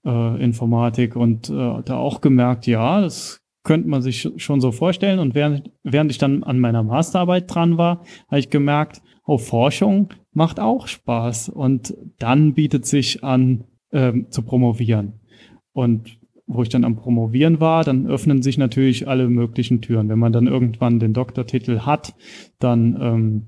äh, Informatik und äh, da auch gemerkt, ja, das könnte man sich schon so vorstellen. Und während, während ich dann an meiner Masterarbeit dran war, habe ich gemerkt, oh, Forschung macht auch Spaß. Und dann bietet sich an, ähm, zu promovieren. Und wo ich dann am Promovieren war, dann öffnen sich natürlich alle möglichen Türen. Wenn man dann irgendwann den Doktortitel hat, dann, ähm,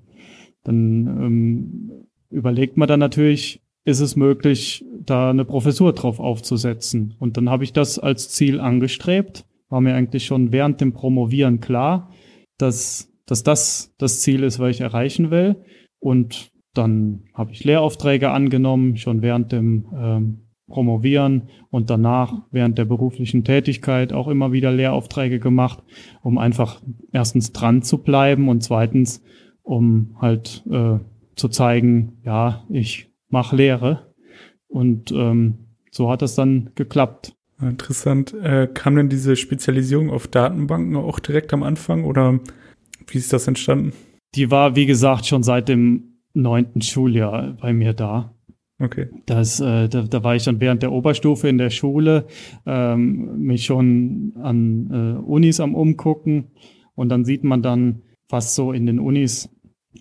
dann ähm, überlegt man dann natürlich, ist es möglich, da eine Professur drauf aufzusetzen. Und dann habe ich das als Ziel angestrebt. War mir eigentlich schon während dem Promovieren klar, dass, dass das das Ziel ist, was ich erreichen will. Und dann habe ich Lehraufträge angenommen, schon während dem ähm, Promovieren und danach während der beruflichen Tätigkeit auch immer wieder Lehraufträge gemacht, um einfach erstens dran zu bleiben und zweitens, um halt äh, zu zeigen, ja, ich mache Lehre. Und ähm, so hat das dann geklappt. Interessant. Äh, kam denn diese Spezialisierung auf Datenbanken auch direkt am Anfang oder wie ist das entstanden? Die war, wie gesagt, schon seit dem neunten Schuljahr bei mir da. Okay. Das, äh, da, da war ich dann während der Oberstufe in der Schule, ähm, mich schon an äh, Unis am Umgucken und dann sieht man dann, was so in den Unis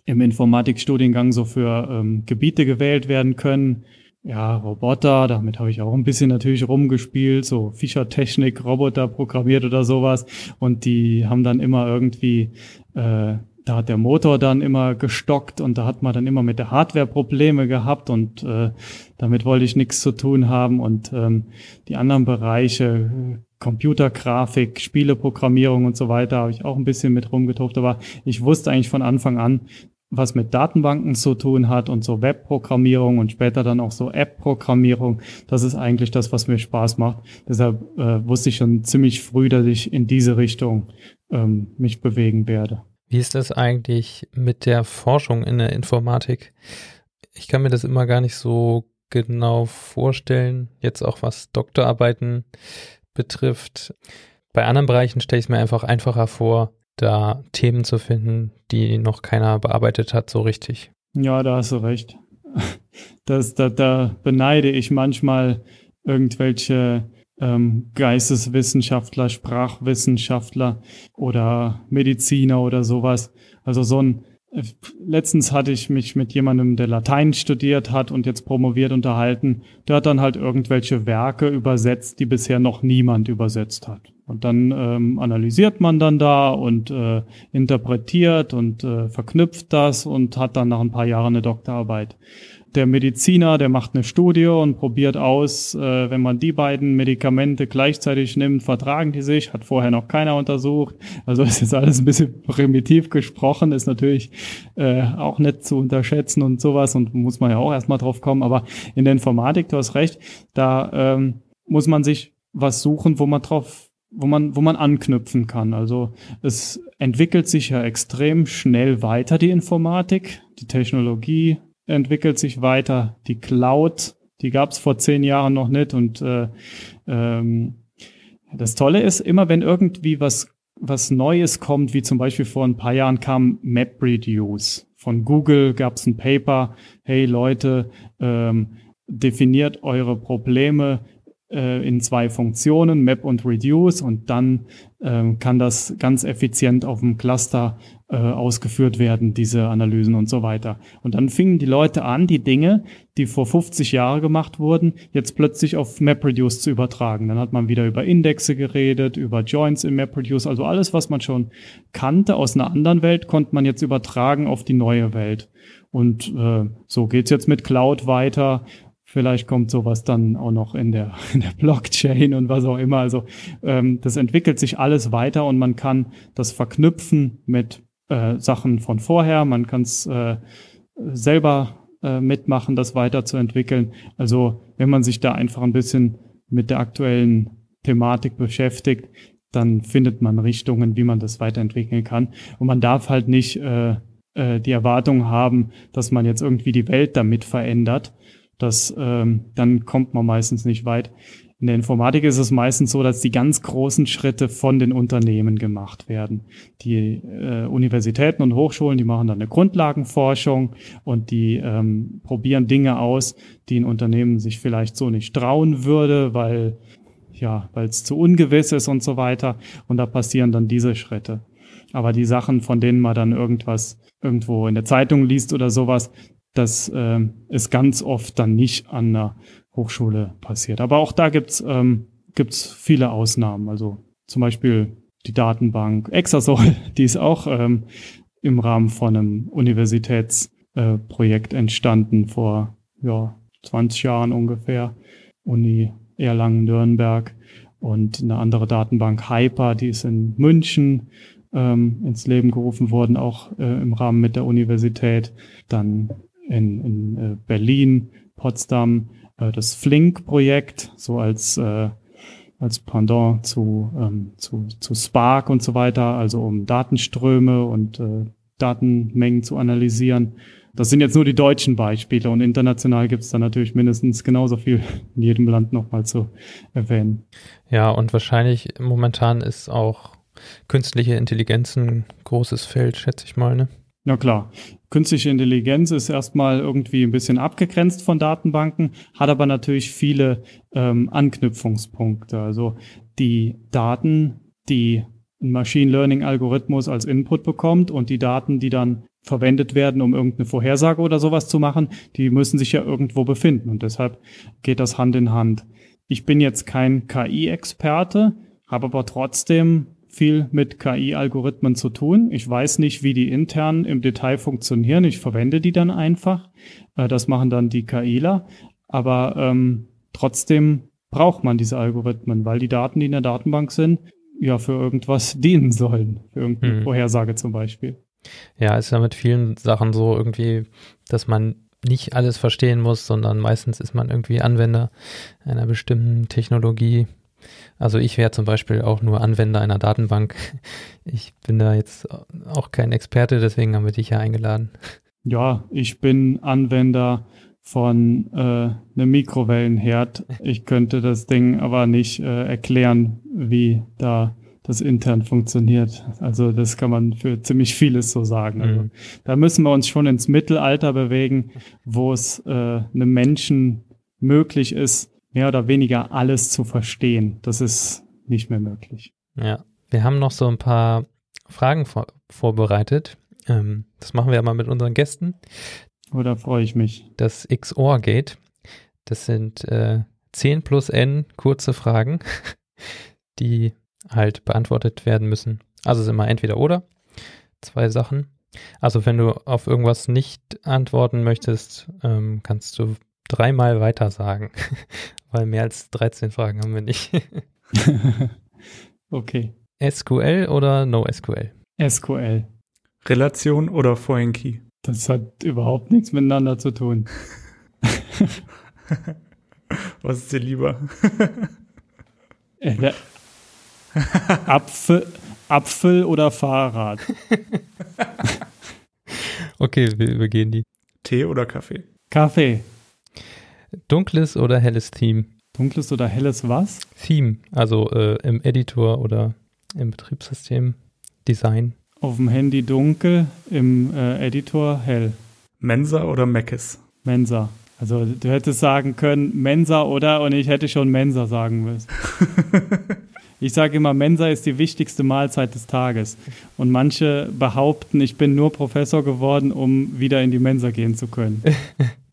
im Informatikstudiengang so für ähm, Gebiete gewählt werden können. Ja, Roboter, damit habe ich auch ein bisschen natürlich rumgespielt, so Fischertechnik, Roboter programmiert oder sowas. Und die haben dann immer irgendwie, äh, da hat der Motor dann immer gestockt und da hat man dann immer mit der Hardware Probleme gehabt und äh, damit wollte ich nichts zu tun haben. Und ähm, die anderen Bereiche, Computergrafik, Spieleprogrammierung und so weiter, habe ich auch ein bisschen mit rumgetobt. Aber ich wusste eigentlich von Anfang an, was mit Datenbanken zu tun hat und so Webprogrammierung und später dann auch so App-Programmierung. Das ist eigentlich das, was mir Spaß macht. Deshalb äh, wusste ich schon ziemlich früh, dass ich in diese Richtung ähm, mich bewegen werde. Wie ist das eigentlich mit der Forschung in der Informatik? Ich kann mir das immer gar nicht so genau vorstellen, jetzt auch was Doktorarbeiten betrifft. Bei anderen Bereichen stelle ich es mir einfach einfacher vor, da Themen zu finden, die noch keiner bearbeitet hat, so richtig. Ja, da hast du recht. das, da, da beneide ich manchmal irgendwelche ähm, Geisteswissenschaftler, Sprachwissenschaftler oder Mediziner oder sowas. Also so ein letztens hatte ich mich mit jemandem, der Latein studiert hat und jetzt promoviert unterhalten. Der hat dann halt irgendwelche Werke übersetzt, die bisher noch niemand übersetzt hat. Und dann ähm, analysiert man dann da und äh, interpretiert und äh, verknüpft das und hat dann nach ein paar Jahren eine Doktorarbeit der Mediziner, der macht eine Studie und probiert aus, äh, wenn man die beiden Medikamente gleichzeitig nimmt, vertragen die sich, hat vorher noch keiner untersucht. Also ist jetzt alles ein bisschen primitiv gesprochen, ist natürlich äh, auch nicht zu unterschätzen und sowas und muss man ja auch erstmal drauf kommen. Aber in der Informatik, du hast recht, da ähm, muss man sich was suchen, wo man drauf wo man, wo man anknüpfen kann. Also es entwickelt sich ja extrem schnell weiter, die Informatik. Die Technologie entwickelt sich weiter. Die Cloud, die gab es vor zehn Jahren noch nicht. Und äh, ähm, das Tolle ist, immer wenn irgendwie was, was Neues kommt, wie zum Beispiel vor ein paar Jahren kam MapReduce. Von Google gab es ein Paper, hey Leute, ähm, definiert eure Probleme äh, in zwei Funktionen, Map und Reduce, und dann ähm, kann das ganz effizient auf dem Cluster äh, ausgeführt werden, diese Analysen und so weiter. Und dann fingen die Leute an, die Dinge, die vor 50 Jahren gemacht wurden, jetzt plötzlich auf MapReduce zu übertragen. Dann hat man wieder über Indexe geredet, über Joints in MapReduce, also alles, was man schon kannte aus einer anderen Welt, konnte man jetzt übertragen auf die neue Welt. Und äh, so geht's jetzt mit Cloud weiter. Vielleicht kommt sowas dann auch noch in der, in der Blockchain und was auch immer. Also ähm, das entwickelt sich alles weiter und man kann das verknüpfen mit äh, Sachen von vorher. Man kann es äh, selber äh, mitmachen, das weiterzuentwickeln. Also wenn man sich da einfach ein bisschen mit der aktuellen Thematik beschäftigt, dann findet man Richtungen, wie man das weiterentwickeln kann. Und man darf halt nicht äh, äh, die Erwartung haben, dass man jetzt irgendwie die Welt damit verändert, das, ähm, dann kommt man meistens nicht weit. In der Informatik ist es meistens so, dass die ganz großen Schritte von den Unternehmen gemacht werden. Die äh, Universitäten und Hochschulen, die machen dann eine Grundlagenforschung und die ähm, probieren Dinge aus, die ein Unternehmen sich vielleicht so nicht trauen würde, weil ja, weil es zu ungewiss ist und so weiter. Und da passieren dann diese Schritte. Aber die Sachen, von denen man dann irgendwas irgendwo in der Zeitung liest oder sowas, das äh, ist ganz oft dann nicht an einer Hochschule passiert. Aber auch da gibt's ähm, gibt's viele Ausnahmen. Also zum Beispiel die Datenbank Exasol, die ist auch ähm, im Rahmen von einem Universitätsprojekt äh, entstanden vor ja, 20 Jahren ungefähr. Uni Erlangen-Nürnberg und eine andere Datenbank Hyper, die ist in München ähm, ins Leben gerufen worden, auch äh, im Rahmen mit der Universität. Dann in, in äh, Berlin, Potsdam äh, das Flink-Projekt, so als, äh, als Pendant zu, ähm, zu, zu Spark und so weiter, also um Datenströme und äh, Datenmengen zu analysieren. Das sind jetzt nur die deutschen Beispiele und international gibt es da natürlich mindestens genauso viel in jedem Land nochmal zu erwähnen. Ja, und wahrscheinlich momentan ist auch künstliche Intelligenz ein großes Feld, schätze ich mal, ne? Na klar. Künstliche Intelligenz ist erstmal irgendwie ein bisschen abgegrenzt von Datenbanken, hat aber natürlich viele ähm, Anknüpfungspunkte. Also die Daten, die ein Machine Learning Algorithmus als Input bekommt und die Daten, die dann verwendet werden, um irgendeine Vorhersage oder sowas zu machen, die müssen sich ja irgendwo befinden und deshalb geht das Hand in Hand. Ich bin jetzt kein KI-Experte, habe aber trotzdem viel mit KI-Algorithmen zu tun. Ich weiß nicht, wie die intern im Detail funktionieren. Ich verwende die dann einfach. Äh, das machen dann die KIler. Aber ähm, trotzdem braucht man diese Algorithmen, weil die Daten, die in der Datenbank sind, ja für irgendwas dienen sollen. Für irgendeine hm. Vorhersage zum Beispiel. Ja, ist ja mit vielen Sachen so irgendwie, dass man nicht alles verstehen muss, sondern meistens ist man irgendwie Anwender einer bestimmten Technologie also ich wäre zum Beispiel auch nur Anwender einer Datenbank. Ich bin da jetzt auch kein Experte, deswegen haben wir dich ja eingeladen. Ja, ich bin Anwender von äh, einem Mikrowellenherd. Ich könnte das Ding aber nicht äh, erklären, wie da das intern funktioniert. Also das kann man für ziemlich vieles so sagen. Also Mhm. da müssen wir uns schon ins Mittelalter bewegen, wo es äh, einem Menschen möglich ist, mehr oder weniger alles zu verstehen. Das ist nicht mehr möglich. Ja, wir haben noch so ein paar Fragen vor vorbereitet. Ähm, das machen wir mal mit unseren Gästen. Oder freue ich mich. Das XOR-Gate. Das sind äh, 10 plus N kurze Fragen, die halt beantwortet werden müssen. Also es ist immer entweder oder. Zwei Sachen. Also wenn du auf irgendwas nicht antworten möchtest, ähm, kannst du dreimal weiter sagen. Weil mehr als 13 Fragen haben wir nicht. okay. SQL oder NoSQL? SQL. Relation oder Foreign Key? Das hat überhaupt nichts miteinander zu tun. Was ist dir lieber? Äh, Apfel, Apfel oder Fahrrad? Okay, wir übergehen die. Tee oder Kaffee? Kaffee. Dunkles oder helles Theme? Dunkles oder helles was? Theme, also äh, im Editor oder im Betriebssystem, Design. Auf dem Handy dunkel, im äh, Editor hell. Mensa oder Meckes? Mensa. Also du hättest sagen können Mensa oder und ich hätte schon Mensa sagen müssen. Ich sage immer, Mensa ist die wichtigste Mahlzeit des Tages. Und manche behaupten, ich bin nur Professor geworden, um wieder in die Mensa gehen zu können.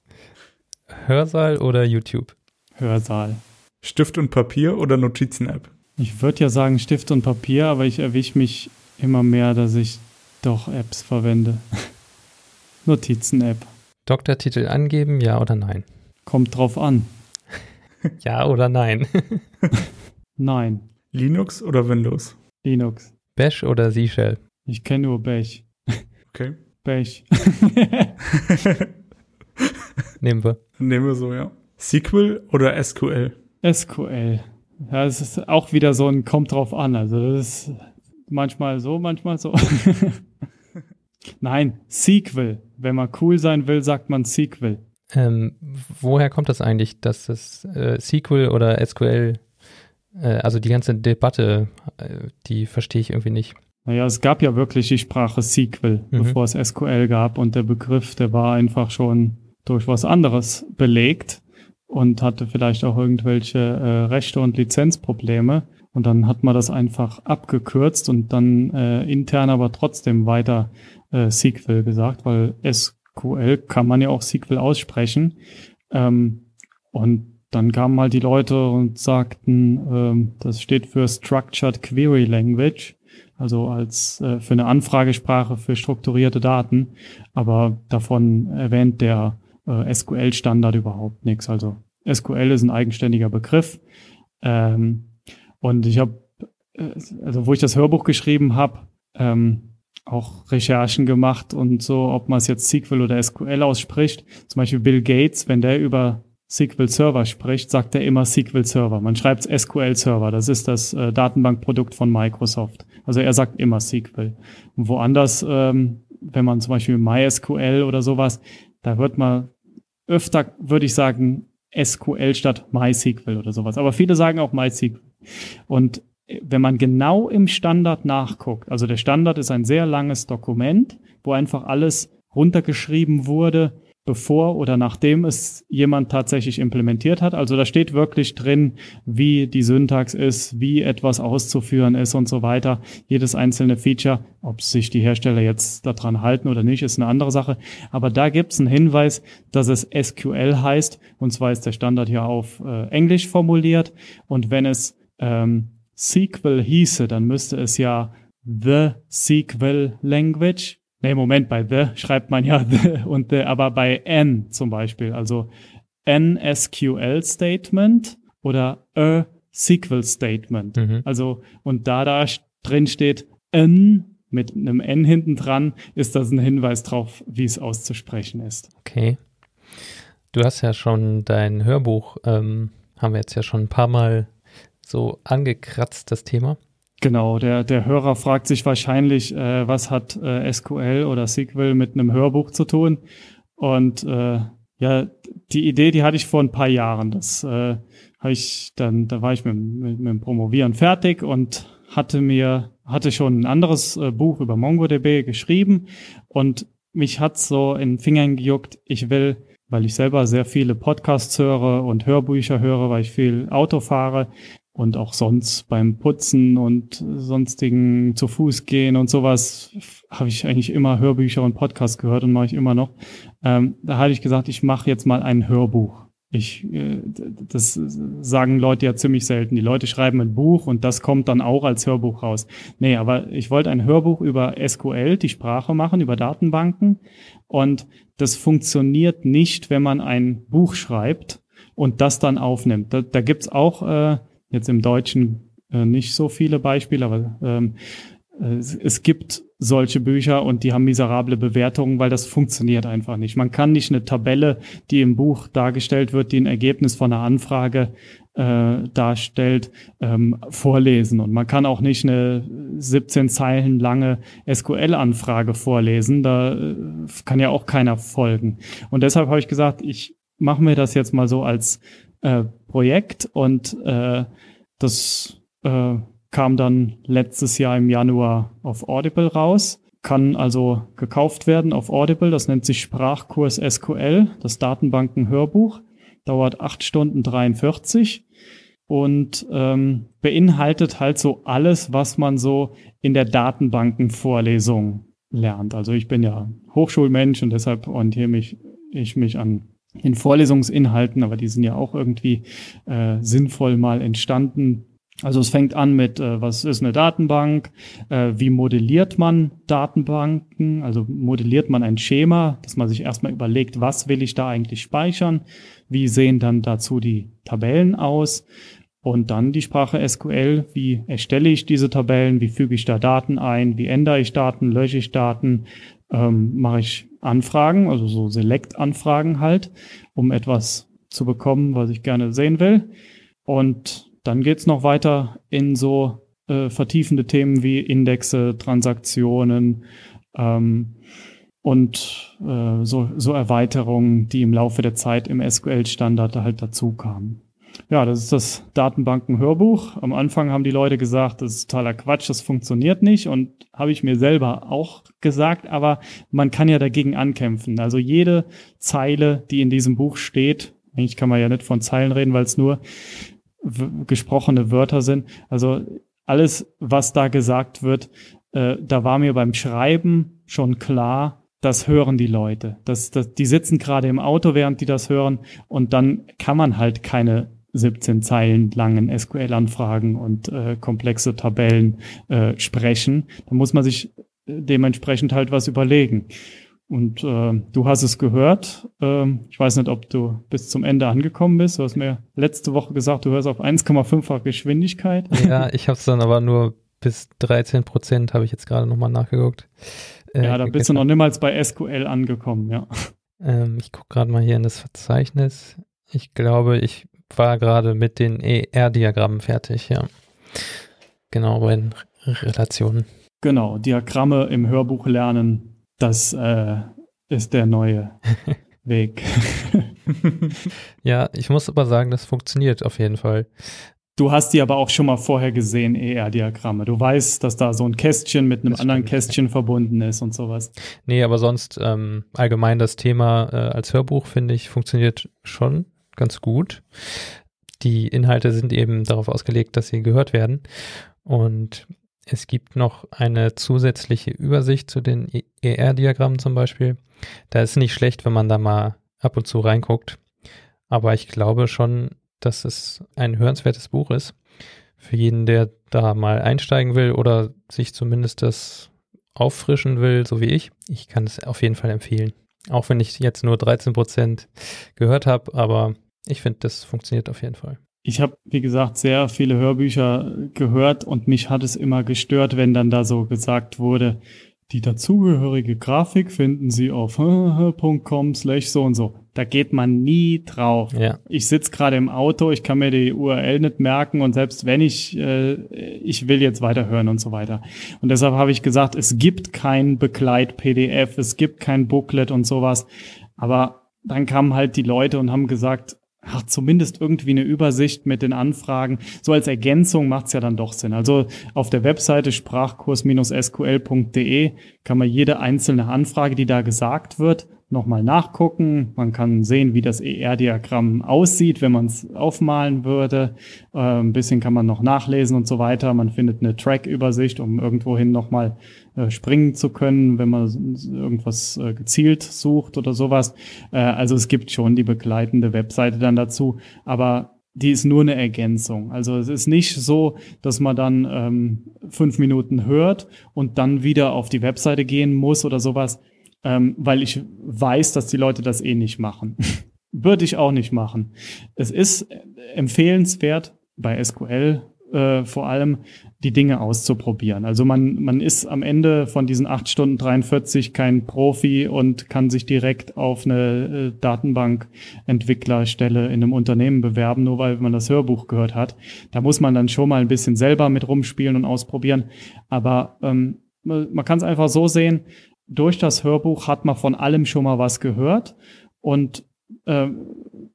Hörsaal oder YouTube? Hörsaal. Stift und Papier oder Notizen-App? Ich würde ja sagen Stift und Papier, aber ich erwische mich immer mehr, dass ich doch Apps verwende. Notizen-App. Doktortitel angeben, ja oder nein? Kommt drauf an. Ja oder nein? Nein. Linux oder Windows? Linux. Bash oder Seashell? Ich kenne nur Bech. Okay. Bech. Nehmen wir. Nehmen wir so, ja. SQL oder SQL? SQL. Ja, es ist auch wieder so ein kommt drauf an. Also das ist manchmal so, manchmal so. Nein, SQL. Wenn man cool sein will, sagt man SQL. Ähm, woher kommt das eigentlich, dass das äh, SQL oder SQL, äh, also die ganze Debatte, äh, die verstehe ich irgendwie nicht. Naja, es gab ja wirklich die Sprache SQL, Mhm. bevor es SQL gab und der Begriff, der war einfach schon durch was anderes belegt und hatte vielleicht auch irgendwelche äh, Rechte und Lizenzprobleme. Und dann hat man das einfach abgekürzt und dann äh, intern aber trotzdem weiter äh, SQL gesagt, weil SQL kann man ja auch SQL aussprechen. Ähm, und dann kamen halt die Leute und sagten, ähm, das steht für Structured Query Language also als äh, für eine Anfragesprache für strukturierte Daten, aber davon erwähnt der äh, SQL-Standard überhaupt nichts. Also SQL ist ein eigenständiger Begriff. Ähm, und ich habe, äh, also wo ich das Hörbuch geschrieben habe, ähm, auch Recherchen gemacht und so, ob man es jetzt SQL oder SQL ausspricht. Zum Beispiel Bill Gates, wenn der über SQL Server spricht, sagt er immer SQL Server. Man schreibt SQL Server. Das ist das äh, Datenbankprodukt von Microsoft. Also er sagt immer SQL. Und woanders, ähm, wenn man zum Beispiel MySQL oder sowas, da wird man öfter, würde ich sagen, SQL statt MySQL oder sowas. Aber viele sagen auch MySQL. Und äh, wenn man genau im Standard nachguckt, also der Standard ist ein sehr langes Dokument, wo einfach alles runtergeschrieben wurde, bevor oder nachdem es jemand tatsächlich implementiert hat. Also da steht wirklich drin, wie die Syntax ist, wie etwas auszuführen ist und so weiter. Jedes einzelne Feature, ob sich die Hersteller jetzt daran halten oder nicht, ist eine andere Sache. Aber da gibt es einen Hinweis, dass es SQL heißt. Und zwar ist der Standard hier auf äh, Englisch formuliert. Und wenn es ähm, SQL hieße, dann müsste es ja The SQL Language Nee, Moment, bei the schreibt man ja the und the, aber bei n zum Beispiel, also n SQL Statement oder a SQL Statement. Mhm. Also, und da da drin steht n mit einem n hinten dran, ist das ein Hinweis drauf, wie es auszusprechen ist. Okay. Du hast ja schon dein Hörbuch, ähm, haben wir jetzt ja schon ein paar Mal so angekratzt, das Thema. Genau, der, der Hörer fragt sich wahrscheinlich, äh, was hat äh, SQL oder SQL mit einem Hörbuch zu tun? Und äh, ja, die Idee, die hatte ich vor ein paar Jahren. Das äh, habe ich dann, da war ich mit, mit, mit dem Promovieren fertig und hatte mir, hatte schon ein anderes äh, Buch über MongoDB geschrieben und mich hat so in den Fingern gejuckt, ich will, weil ich selber sehr viele Podcasts höre und Hörbücher höre, weil ich viel Auto fahre und auch sonst beim Putzen und sonstigen zu Fuß gehen und sowas habe ich eigentlich immer Hörbücher und Podcasts gehört und mache ich immer noch. Ähm, da hatte ich gesagt, ich mache jetzt mal ein Hörbuch. Ich, äh, das sagen Leute ja ziemlich selten. Die Leute schreiben ein Buch und das kommt dann auch als Hörbuch raus. Nee, aber ich wollte ein Hörbuch über SQL, die Sprache machen, über Datenbanken. Und das funktioniert nicht, wenn man ein Buch schreibt und das dann aufnimmt. Da, da gibt's auch äh, jetzt im Deutschen äh, nicht so viele Beispiele, aber ähm, es, es gibt solche Bücher und die haben miserable Bewertungen, weil das funktioniert einfach nicht. Man kann nicht eine Tabelle, die im Buch dargestellt wird, die ein Ergebnis von einer Anfrage äh, darstellt, ähm, vorlesen. Und man kann auch nicht eine 17 Zeilen lange SQL-Anfrage vorlesen. Da äh, kann ja auch keiner folgen. Und deshalb habe ich gesagt, ich mache mir das jetzt mal so als äh, Projekt und äh, das äh, kam dann letztes Jahr im Januar auf Audible raus. Kann also gekauft werden auf Audible. Das nennt sich Sprachkurs SQL, das Datenbanken-Hörbuch. Dauert acht Stunden 43 und ähm, beinhaltet halt so alles, was man so in der Datenbankenvorlesung lernt. Also ich bin ja Hochschulmensch und deshalb orientiere mich ich mich an den Vorlesungsinhalten, aber die sind ja auch irgendwie äh, sinnvoll mal entstanden. Also es fängt an mit, äh, was ist eine Datenbank, äh, wie modelliert man Datenbanken, also modelliert man ein Schema, dass man sich erstmal überlegt, was will ich da eigentlich speichern, wie sehen dann dazu die Tabellen aus? Und dann die Sprache SQL, wie erstelle ich diese Tabellen, wie füge ich da Daten ein, wie ändere ich Daten, lösche ich Daten, ähm, mache ich Anfragen, also so Select-Anfragen halt, um etwas zu bekommen, was ich gerne sehen will. Und dann geht's noch weiter in so äh, vertiefende Themen wie Indexe, Transaktionen ähm, und äh, so, so Erweiterungen, die im Laufe der Zeit im SQL-Standard halt dazu kamen. Ja, das ist das Datenbanken-Hörbuch. Am Anfang haben die Leute gesagt, das ist totaler Quatsch, das funktioniert nicht und habe ich mir selber auch gesagt, aber man kann ja dagegen ankämpfen. Also jede Zeile, die in diesem Buch steht, eigentlich kann man ja nicht von Zeilen reden, weil es nur gesprochene Wörter sind. Also alles, was da gesagt wird, äh, da war mir beim Schreiben schon klar, das hören die Leute. Das, das, die sitzen gerade im Auto, während die das hören und dann kann man halt keine 17 Zeilen langen SQL-Anfragen und äh, komplexe Tabellen äh, sprechen. Da muss man sich äh, dementsprechend halt was überlegen. Und äh, du hast es gehört. Ähm, ich weiß nicht, ob du bis zum Ende angekommen bist. Du hast mir letzte Woche gesagt, du hörst auf 1,5-fach Geschwindigkeit. Ja, ich habe es dann aber nur bis 13 Prozent, habe ich jetzt gerade nochmal nachgeguckt. Äh, ja, da bist du noch niemals bei SQL angekommen, ja. Ähm, ich gucke gerade mal hier in das Verzeichnis. Ich glaube, ich war gerade mit den ER-Diagrammen fertig, ja. Genau, bei den Relationen. Genau, Diagramme im Hörbuch lernen das äh, ist der neue Weg. ja, ich muss aber sagen, das funktioniert auf jeden Fall. Du hast die aber auch schon mal vorher gesehen, ER-Diagramme. Du weißt, dass da so ein Kästchen mit einem anderen Kästchen verbunden ist und sowas. Nee, aber sonst ähm, allgemein das Thema äh, als Hörbuch, finde ich, funktioniert schon ganz gut. Die Inhalte sind eben darauf ausgelegt, dass sie gehört werden. Und es gibt noch eine zusätzliche Übersicht zu den ER-Diagrammen zum Beispiel. Da ist nicht schlecht, wenn man da mal ab und zu reinguckt. Aber ich glaube schon, dass es ein hörenswertes Buch ist. Für jeden, der da mal einsteigen will oder sich zumindest das auffrischen will, so wie ich. Ich kann es auf jeden Fall empfehlen. Auch wenn ich jetzt nur 13 Prozent gehört habe, aber ich finde, das funktioniert auf jeden Fall ich habe, wie gesagt, sehr viele Hörbücher gehört und mich hat es immer gestört, wenn dann da so gesagt wurde, die dazugehörige Grafik finden Sie auf .com slash so und so. Da geht man nie drauf. Ja. Ich sitze gerade im Auto, ich kann mir die URL nicht merken und selbst wenn ich, äh, ich will jetzt weiterhören und so weiter. Und deshalb habe ich gesagt, es gibt kein Begleit-PDF, es gibt kein Booklet und sowas. Aber dann kamen halt die Leute und haben gesagt, ach, zumindest irgendwie eine Übersicht mit den Anfragen. So als Ergänzung macht's ja dann doch Sinn. Also auf der Webseite sprachkurs-sql.de kann man jede einzelne Anfrage, die da gesagt wird, nochmal nachgucken. Man kann sehen, wie das ER-Diagramm aussieht, wenn man es aufmalen würde. Äh, ein bisschen kann man noch nachlesen und so weiter. Man findet eine Track-Übersicht, um irgendwohin nochmal äh, springen zu können, wenn man irgendwas äh, gezielt sucht oder sowas. Äh, also es gibt schon die begleitende Webseite dann dazu, aber die ist nur eine Ergänzung. Also es ist nicht so, dass man dann ähm, fünf Minuten hört und dann wieder auf die Webseite gehen muss oder sowas, ähm, weil ich weiß, dass die Leute das eh nicht machen. Würde ich auch nicht machen. Es ist empfehlenswert bei SQL äh, vor allem die Dinge auszuprobieren. Also man, man ist am Ende von diesen acht Stunden 43 kein Profi und kann sich direkt auf eine äh, Datenbankentwicklerstelle in einem Unternehmen bewerben, nur weil man das Hörbuch gehört hat. Da muss man dann schon mal ein bisschen selber mit rumspielen und ausprobieren. Aber ähm, man kann es einfach so sehen, durch das Hörbuch hat man von allem schon mal was gehört und äh,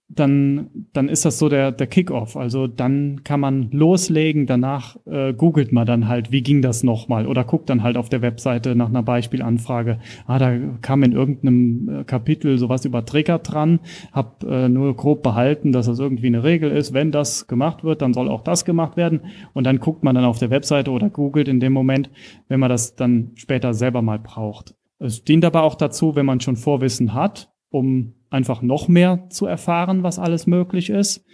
dann, dann ist das so der, der Kickoff. Also dann kann man loslegen, danach äh, googelt man dann halt, wie ging das nochmal oder guckt dann halt auf der Webseite nach einer Beispielanfrage. Ah, da kam in irgendeinem äh, Kapitel sowas über Trigger dran, hab äh, nur grob behalten, dass das irgendwie eine Regel ist. Wenn das gemacht wird, dann soll auch das gemacht werden. Und dann guckt man dann auf der Webseite oder googelt in dem Moment, wenn man das dann später selber mal braucht. Es dient aber auch dazu, wenn man schon Vorwissen hat, um einfach noch mehr zu erfahren, was alles möglich ist,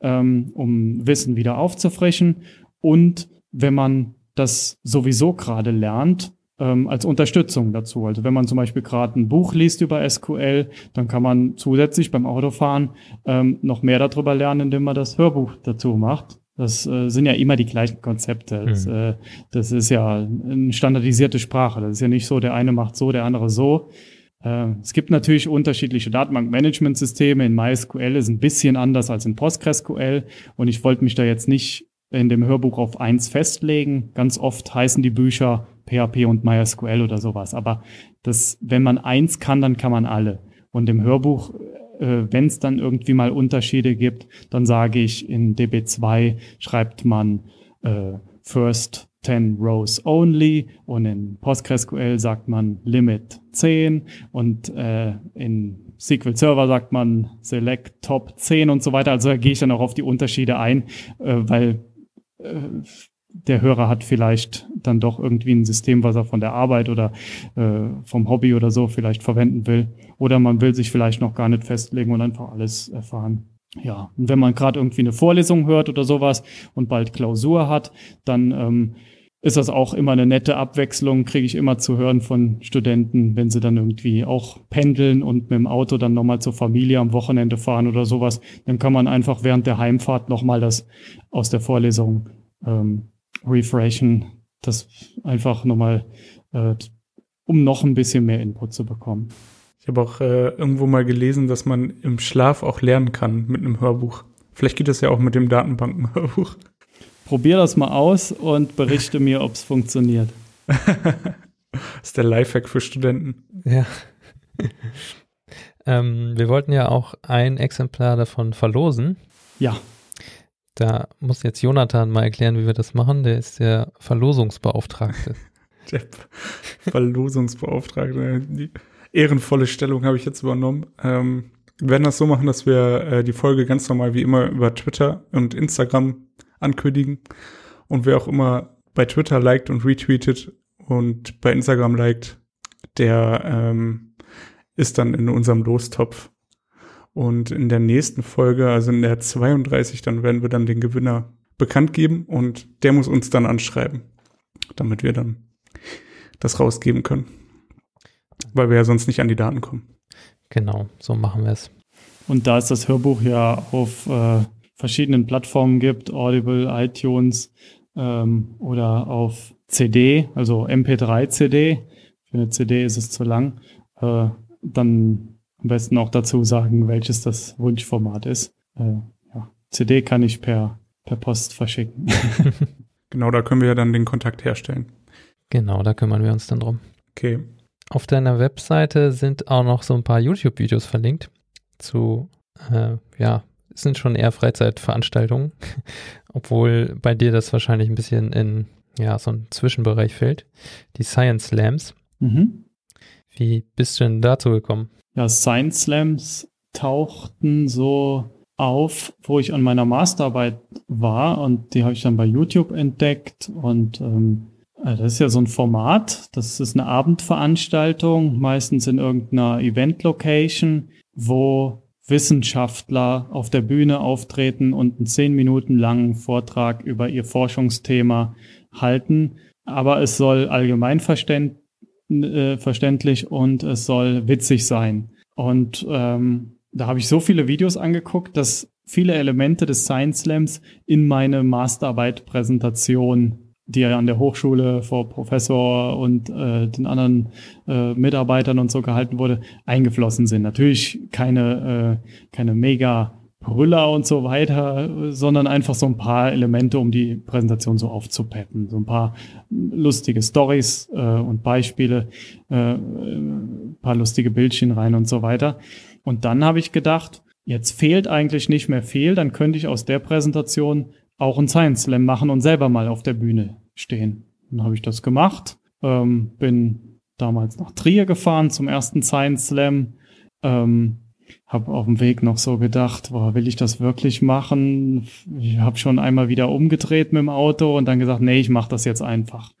ähm, um Wissen wieder aufzufrischen und wenn man das sowieso gerade lernt, ähm, als Unterstützung dazu. Also wenn man zum Beispiel gerade ein Buch liest über SQL, dann kann man zusätzlich beim Autofahren ähm, noch mehr darüber lernen, indem man das Hörbuch dazu macht. Das äh, sind ja immer die gleichen Konzepte. Das, mhm. äh, das ist ja eine standardisierte Sprache. Das ist ja nicht so, der eine macht so, der andere so. Äh, es gibt natürlich unterschiedliche Datenbank-Management-Systeme. In MySQL ist ein bisschen anders als in PostgreSQL. Und ich wollte mich da jetzt nicht in dem Hörbuch auf eins festlegen. Ganz oft heißen die Bücher PHP und MySQL oder sowas. Aber das, wenn man eins kann, dann kann man alle. Und im Hörbuch, wenn es dann irgendwie mal Unterschiede gibt, dann sage ich, in DB2 schreibt man äh, First 10 Rows only und in PostgreSQL sagt man Limit 10 und äh, in SQL Server sagt man Select Top 10 und so weiter. Also da gehe ich dann auch auf die Unterschiede ein, äh, weil äh, der Hörer hat vielleicht dann doch irgendwie ein System, was er von der Arbeit oder äh, vom Hobby oder so vielleicht verwenden will. Oder man will sich vielleicht noch gar nicht festlegen und einfach alles erfahren. Ja, und wenn man gerade irgendwie eine Vorlesung hört oder sowas und bald Klausur hat, dann ähm, ist das auch immer eine nette Abwechslung, kriege ich immer zu hören von Studenten, wenn sie dann irgendwie auch pendeln und mit dem Auto dann nochmal zur Familie am Wochenende fahren oder sowas, dann kann man einfach während der Heimfahrt nochmal das aus der Vorlesung ähm, refreshen, das einfach nochmal, äh, um noch ein bisschen mehr Input zu bekommen. Ich habe auch äh, irgendwo mal gelesen, dass man im Schlaf auch lernen kann mit einem Hörbuch. Vielleicht geht das ja auch mit dem Datenbankenhörbuch. Probier das mal aus und berichte mir, ob es funktioniert. das ist der Lifehack für Studenten. Ja. ähm, wir wollten ja auch ein Exemplar davon verlosen. Ja. Da muss jetzt Jonathan mal erklären, wie wir das machen. Der ist der Verlosungsbeauftragte. der Verlosungsbeauftragte. Ehrenvolle Stellung habe ich jetzt übernommen. Ähm, wir werden das so machen, dass wir äh, die Folge ganz normal wie immer über Twitter und Instagram ankündigen. Und wer auch immer bei Twitter liked und retweetet und bei Instagram liked, der ähm, ist dann in unserem Lostopf. Und in der nächsten Folge, also in der 32, dann werden wir dann den Gewinner bekannt geben und der muss uns dann anschreiben, damit wir dann das rausgeben können weil wir ja sonst nicht an die Daten kommen. Genau, so machen wir es. Und da es das Hörbuch ja auf äh, verschiedenen Plattformen gibt, Audible, iTunes ähm, oder auf CD, also MP3-CD, für eine CD ist es zu lang, äh, dann am besten auch dazu sagen, welches das Wunschformat ist. Äh, ja, CD kann ich per, per Post verschicken. genau, da können wir ja dann den Kontakt herstellen. Genau, da kümmern wir uns dann drum. Okay. Auf deiner Webseite sind auch noch so ein paar YouTube-Videos verlinkt zu, äh, ja, sind schon eher Freizeitveranstaltungen, obwohl bei dir das wahrscheinlich ein bisschen in ja, so einen Zwischenbereich fällt. Die Science Slams. Mhm. Wie bist du denn dazu gekommen? Ja, Science Slams tauchten so auf, wo ich an meiner Masterarbeit war und die habe ich dann bei YouTube entdeckt und ähm, äh, das ist ja so ein Format, das ist eine Abendveranstaltung, meistens in irgendeiner Event-Location, wo Wissenschaftler auf der Bühne auftreten und einen zehn Minuten langen Vortrag über ihr Forschungsthema halten. Aber es soll allgemein äh, verständlich und es soll witzig sein. Und ähm, da habe ich so viele Videos angeguckt, dass viele Elemente des Science Slams in meine Masterarbeit-Präsentation, die ja an der Hochschule vor Professor und äh, den anderen äh, Mitarbeitern und so gehalten wurde, eingeflossen sind. Natürlich keine, äh, keine mega Brüller und so weiter, sondern einfach so ein paar Elemente, um die Präsentation so aufzupeppen. So ein paar lustige Stories äh, und Beispiele, äh, paar lustige Bildchen rein und so weiter. Und dann habe ich gedacht, jetzt fehlt eigentlich nicht mehr viel, dann könnte ich aus der Präsentation auch ein Science Slam machen und selber mal auf der Bühne stehen. Dann habe ich das gemacht, ähm, bin damals nach Trier gefahren zum ersten Science Slam, ähm, habe auf dem Weg noch so gedacht, boah, will ich das wirklich machen? Ich habe schon einmal wieder umgedreht mit dem Auto und dann gesagt, nee, ich mache das jetzt einfach.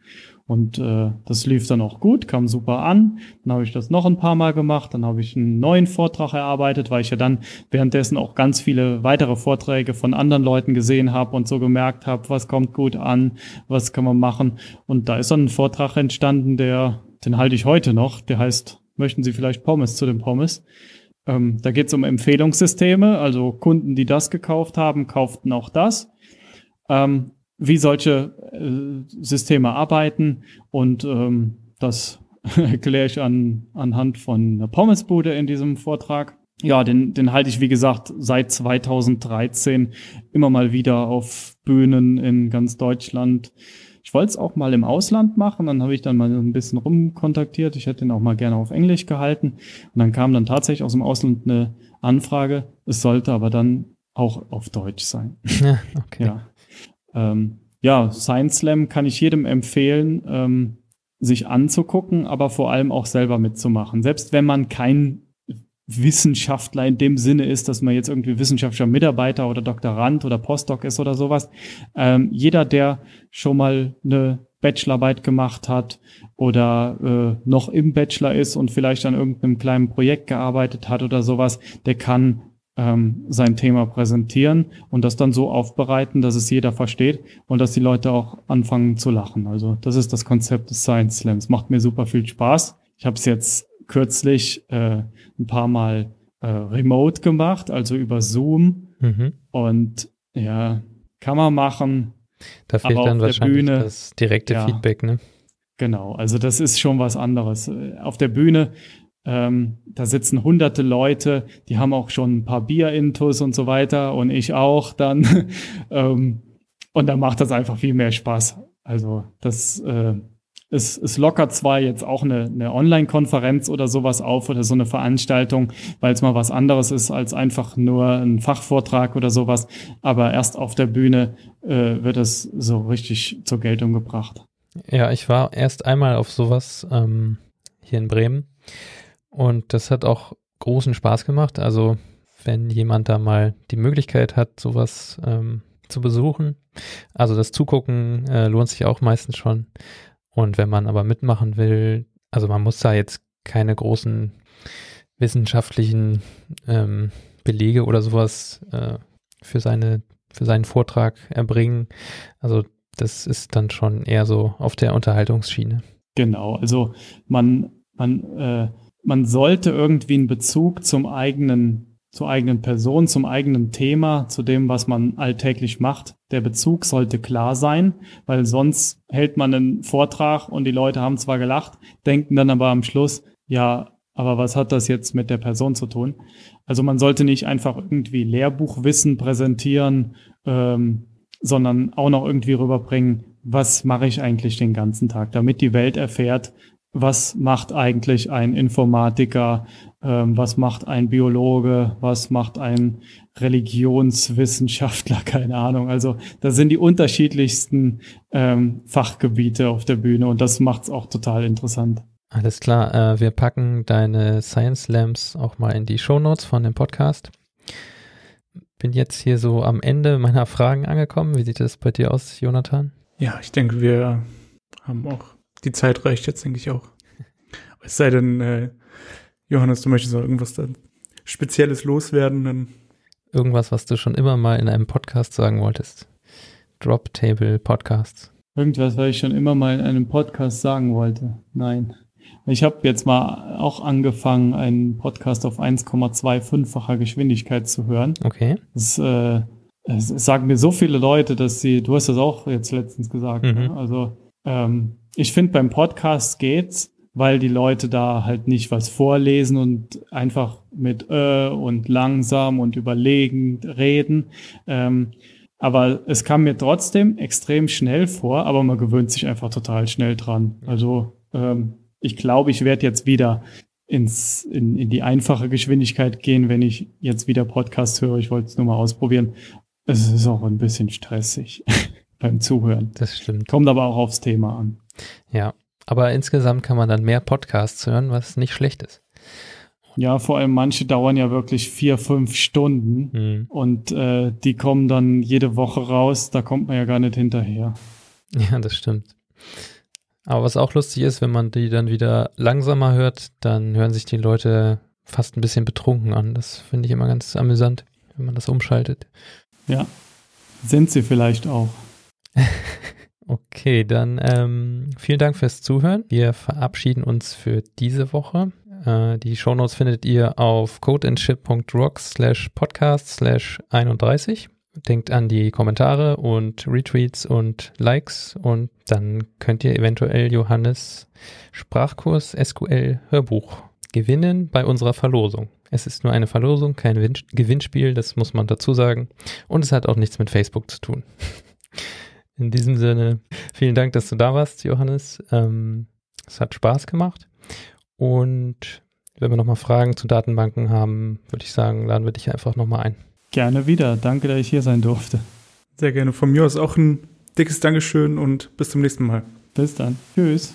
Und äh, das lief dann auch gut, kam super an. Dann habe ich das noch ein paar Mal gemacht. Dann habe ich einen neuen Vortrag erarbeitet, weil ich ja dann währenddessen auch ganz viele weitere Vorträge von anderen Leuten gesehen habe und so gemerkt habe, was kommt gut an, was kann man machen. Und da ist dann ein Vortrag entstanden, der, den halte ich heute noch. Der heißt, möchten Sie vielleicht Pommes zu den Pommes? Ähm, da geht es um Empfehlungssysteme, also Kunden, die das gekauft haben, kauften auch das. Ähm, wie solche äh, Systeme arbeiten und ähm, das erkläre ich an, anhand von einer Pommesbude in diesem Vortrag. Ja, den, den halte ich, wie gesagt, seit 2013 immer mal wieder auf Bühnen in ganz Deutschland. Ich wollte es auch mal im Ausland machen, dann habe ich dann mal ein bisschen rumkontaktiert. Ich hätte ihn auch mal gerne auf Englisch gehalten. Und dann kam dann tatsächlich aus dem Ausland eine Anfrage. Es sollte aber dann auch auf Deutsch sein. Ja, okay. Ja. Ähm, ja, Science Slam kann ich jedem empfehlen, ähm, sich anzugucken, aber vor allem auch selber mitzumachen. Selbst wenn man kein Wissenschaftler in dem Sinne ist, dass man jetzt irgendwie wissenschaftlicher Mitarbeiter oder Doktorand oder Postdoc ist oder sowas. Ähm, jeder, der schon mal eine Bachelorarbeit gemacht hat oder äh, noch im Bachelor ist und vielleicht an irgendeinem kleinen Projekt gearbeitet hat oder sowas, der kann ähm, sein Thema präsentieren und das dann so aufbereiten, dass es jeder versteht und dass die Leute auch anfangen zu lachen. Also das ist das Konzept des Science Slams. Macht mir super viel Spaß. Ich habe es jetzt kürzlich äh, ein paar Mal äh, remote gemacht, also über Zoom. Mhm. Und ja, kann man machen. Da fehlt dann wahrscheinlich Bühne, das direkte ja, Feedback, ne? Genau, also das ist schon was anderes. Auf der Bühne, ähm, da sitzen hunderte Leute, die haben auch schon ein paar Bier-Intus und so weiter und ich auch dann. ähm, und da macht das einfach viel mehr Spaß. Also das äh, es, es lockert zwar jetzt auch eine, eine Online-Konferenz oder sowas auf oder so eine Veranstaltung, weil es mal was anderes ist als einfach nur ein Fachvortrag oder sowas, aber erst auf der Bühne äh, wird es so richtig zur Geltung gebracht. Ja, ich war erst einmal auf sowas ähm, hier in Bremen und das hat auch großen Spaß gemacht. Also wenn jemand da mal die Möglichkeit hat, sowas ähm, zu besuchen, also das Zugucken äh, lohnt sich auch meistens schon. Und wenn man aber mitmachen will, also man muss da jetzt keine großen wissenschaftlichen ähm, Belege oder sowas äh, für seine für seinen Vortrag erbringen. Also das ist dann schon eher so auf der Unterhaltungsschiene. Genau, also man man äh, man sollte irgendwie einen Bezug zum eigenen zur eigenen Person, zum eigenen Thema, zu dem, was man alltäglich macht. Der Bezug sollte klar sein, weil sonst hält man einen Vortrag und die Leute haben zwar gelacht, denken dann aber am Schluss, ja, aber was hat das jetzt mit der Person zu tun? Also man sollte nicht einfach irgendwie Lehrbuchwissen präsentieren, ähm, sondern auch noch irgendwie rüberbringen, was mache ich eigentlich den ganzen Tag, damit die Welt erfährt, was macht eigentlich ein Informatiker, ähm, was macht ein Biologe, was macht ein Religionswissenschaftler, keine Ahnung. Also da sind die unterschiedlichsten ähm, Fachgebiete auf der Bühne und das macht es auch total interessant. Alles klar, äh, wir packen deine Science Lamps auch mal in die Show Notes von dem Podcast. Bin jetzt hier so am Ende meiner Fragen angekommen. Wie sieht es bei dir aus, Jonathan? Ja, ich denke, wir haben auch, die Zeit reicht jetzt, denke ich auch. Es sei denn, äh, Johannes, du möchtest noch irgendwas dann Spezielles loswerden, dann. Irgendwas, was du schon immer mal in einem Podcast sagen wolltest. Drop Table Podcasts. Irgendwas, was ich schon immer mal in einem Podcast sagen wollte. Nein. Ich habe jetzt mal auch angefangen, einen Podcast auf 1,25-facher Geschwindigkeit zu hören. Okay. Das, äh, es sagen mir so viele Leute, dass sie, du hast das auch jetzt letztens gesagt, Mhm. ne? also ähm, ich finde beim Podcast geht's, weil die Leute da halt nicht was vorlesen und einfach mit äh und langsam und überlegend reden. Ähm, aber es kam mir trotzdem extrem schnell vor, aber man gewöhnt sich einfach total schnell dran. Also ähm, ich glaube, ich werde jetzt wieder ins, in, in die einfache Geschwindigkeit gehen, wenn ich jetzt wieder Podcast höre. Ich wollte es nur mal ausprobieren. Es ist auch ein bisschen stressig beim Zuhören. Das stimmt. Kommt aber auch aufs Thema an. Ja. Aber insgesamt kann man dann mehr Podcasts hören, was nicht schlecht ist. Ja, vor allem manche dauern ja wirklich vier, fünf Stunden Hm. und äh, die kommen dann jede Woche raus. Da kommt man ja gar nicht hinterher. Ja, das stimmt. Aber was auch lustig ist, wenn man die dann wieder langsamer hört, dann hören sich die Leute fast ein bisschen betrunken an. Das finde ich immer ganz amüsant, wenn man das umschaltet. Ja, sind sie vielleicht auch. Okay, dann ähm, vielen Dank fürs Zuhören. Wir verabschieden uns für diese Woche. Äh, die Shownotes findet ihr auf codeandship.rocks slash podcast slash 31. Denkt an die Kommentare und Retweets und Likes und dann könnt ihr eventuell Johannes Sprachkurs SQL Hörbuch gewinnen bei unserer Verlosung. Es ist nur eine Verlosung, kein Win Gewinnspiel, das muss man dazu sagen. Und es hat auch nichts mit Facebook zu tun. In diesem Sinne, vielen Dank, dass du da warst, Johannes. Ähm, es hat Spaß gemacht. Und wenn wir nochmal Fragen zu Datenbanken haben, würde ich sagen, laden wir dich einfach nochmal ein. Gerne wieder. Danke, dass ich hier sein durfte. Sehr gerne. Von mir aus auch ein dickes Dankeschön und bis zum nächsten Mal. Bis dann. Tschüss.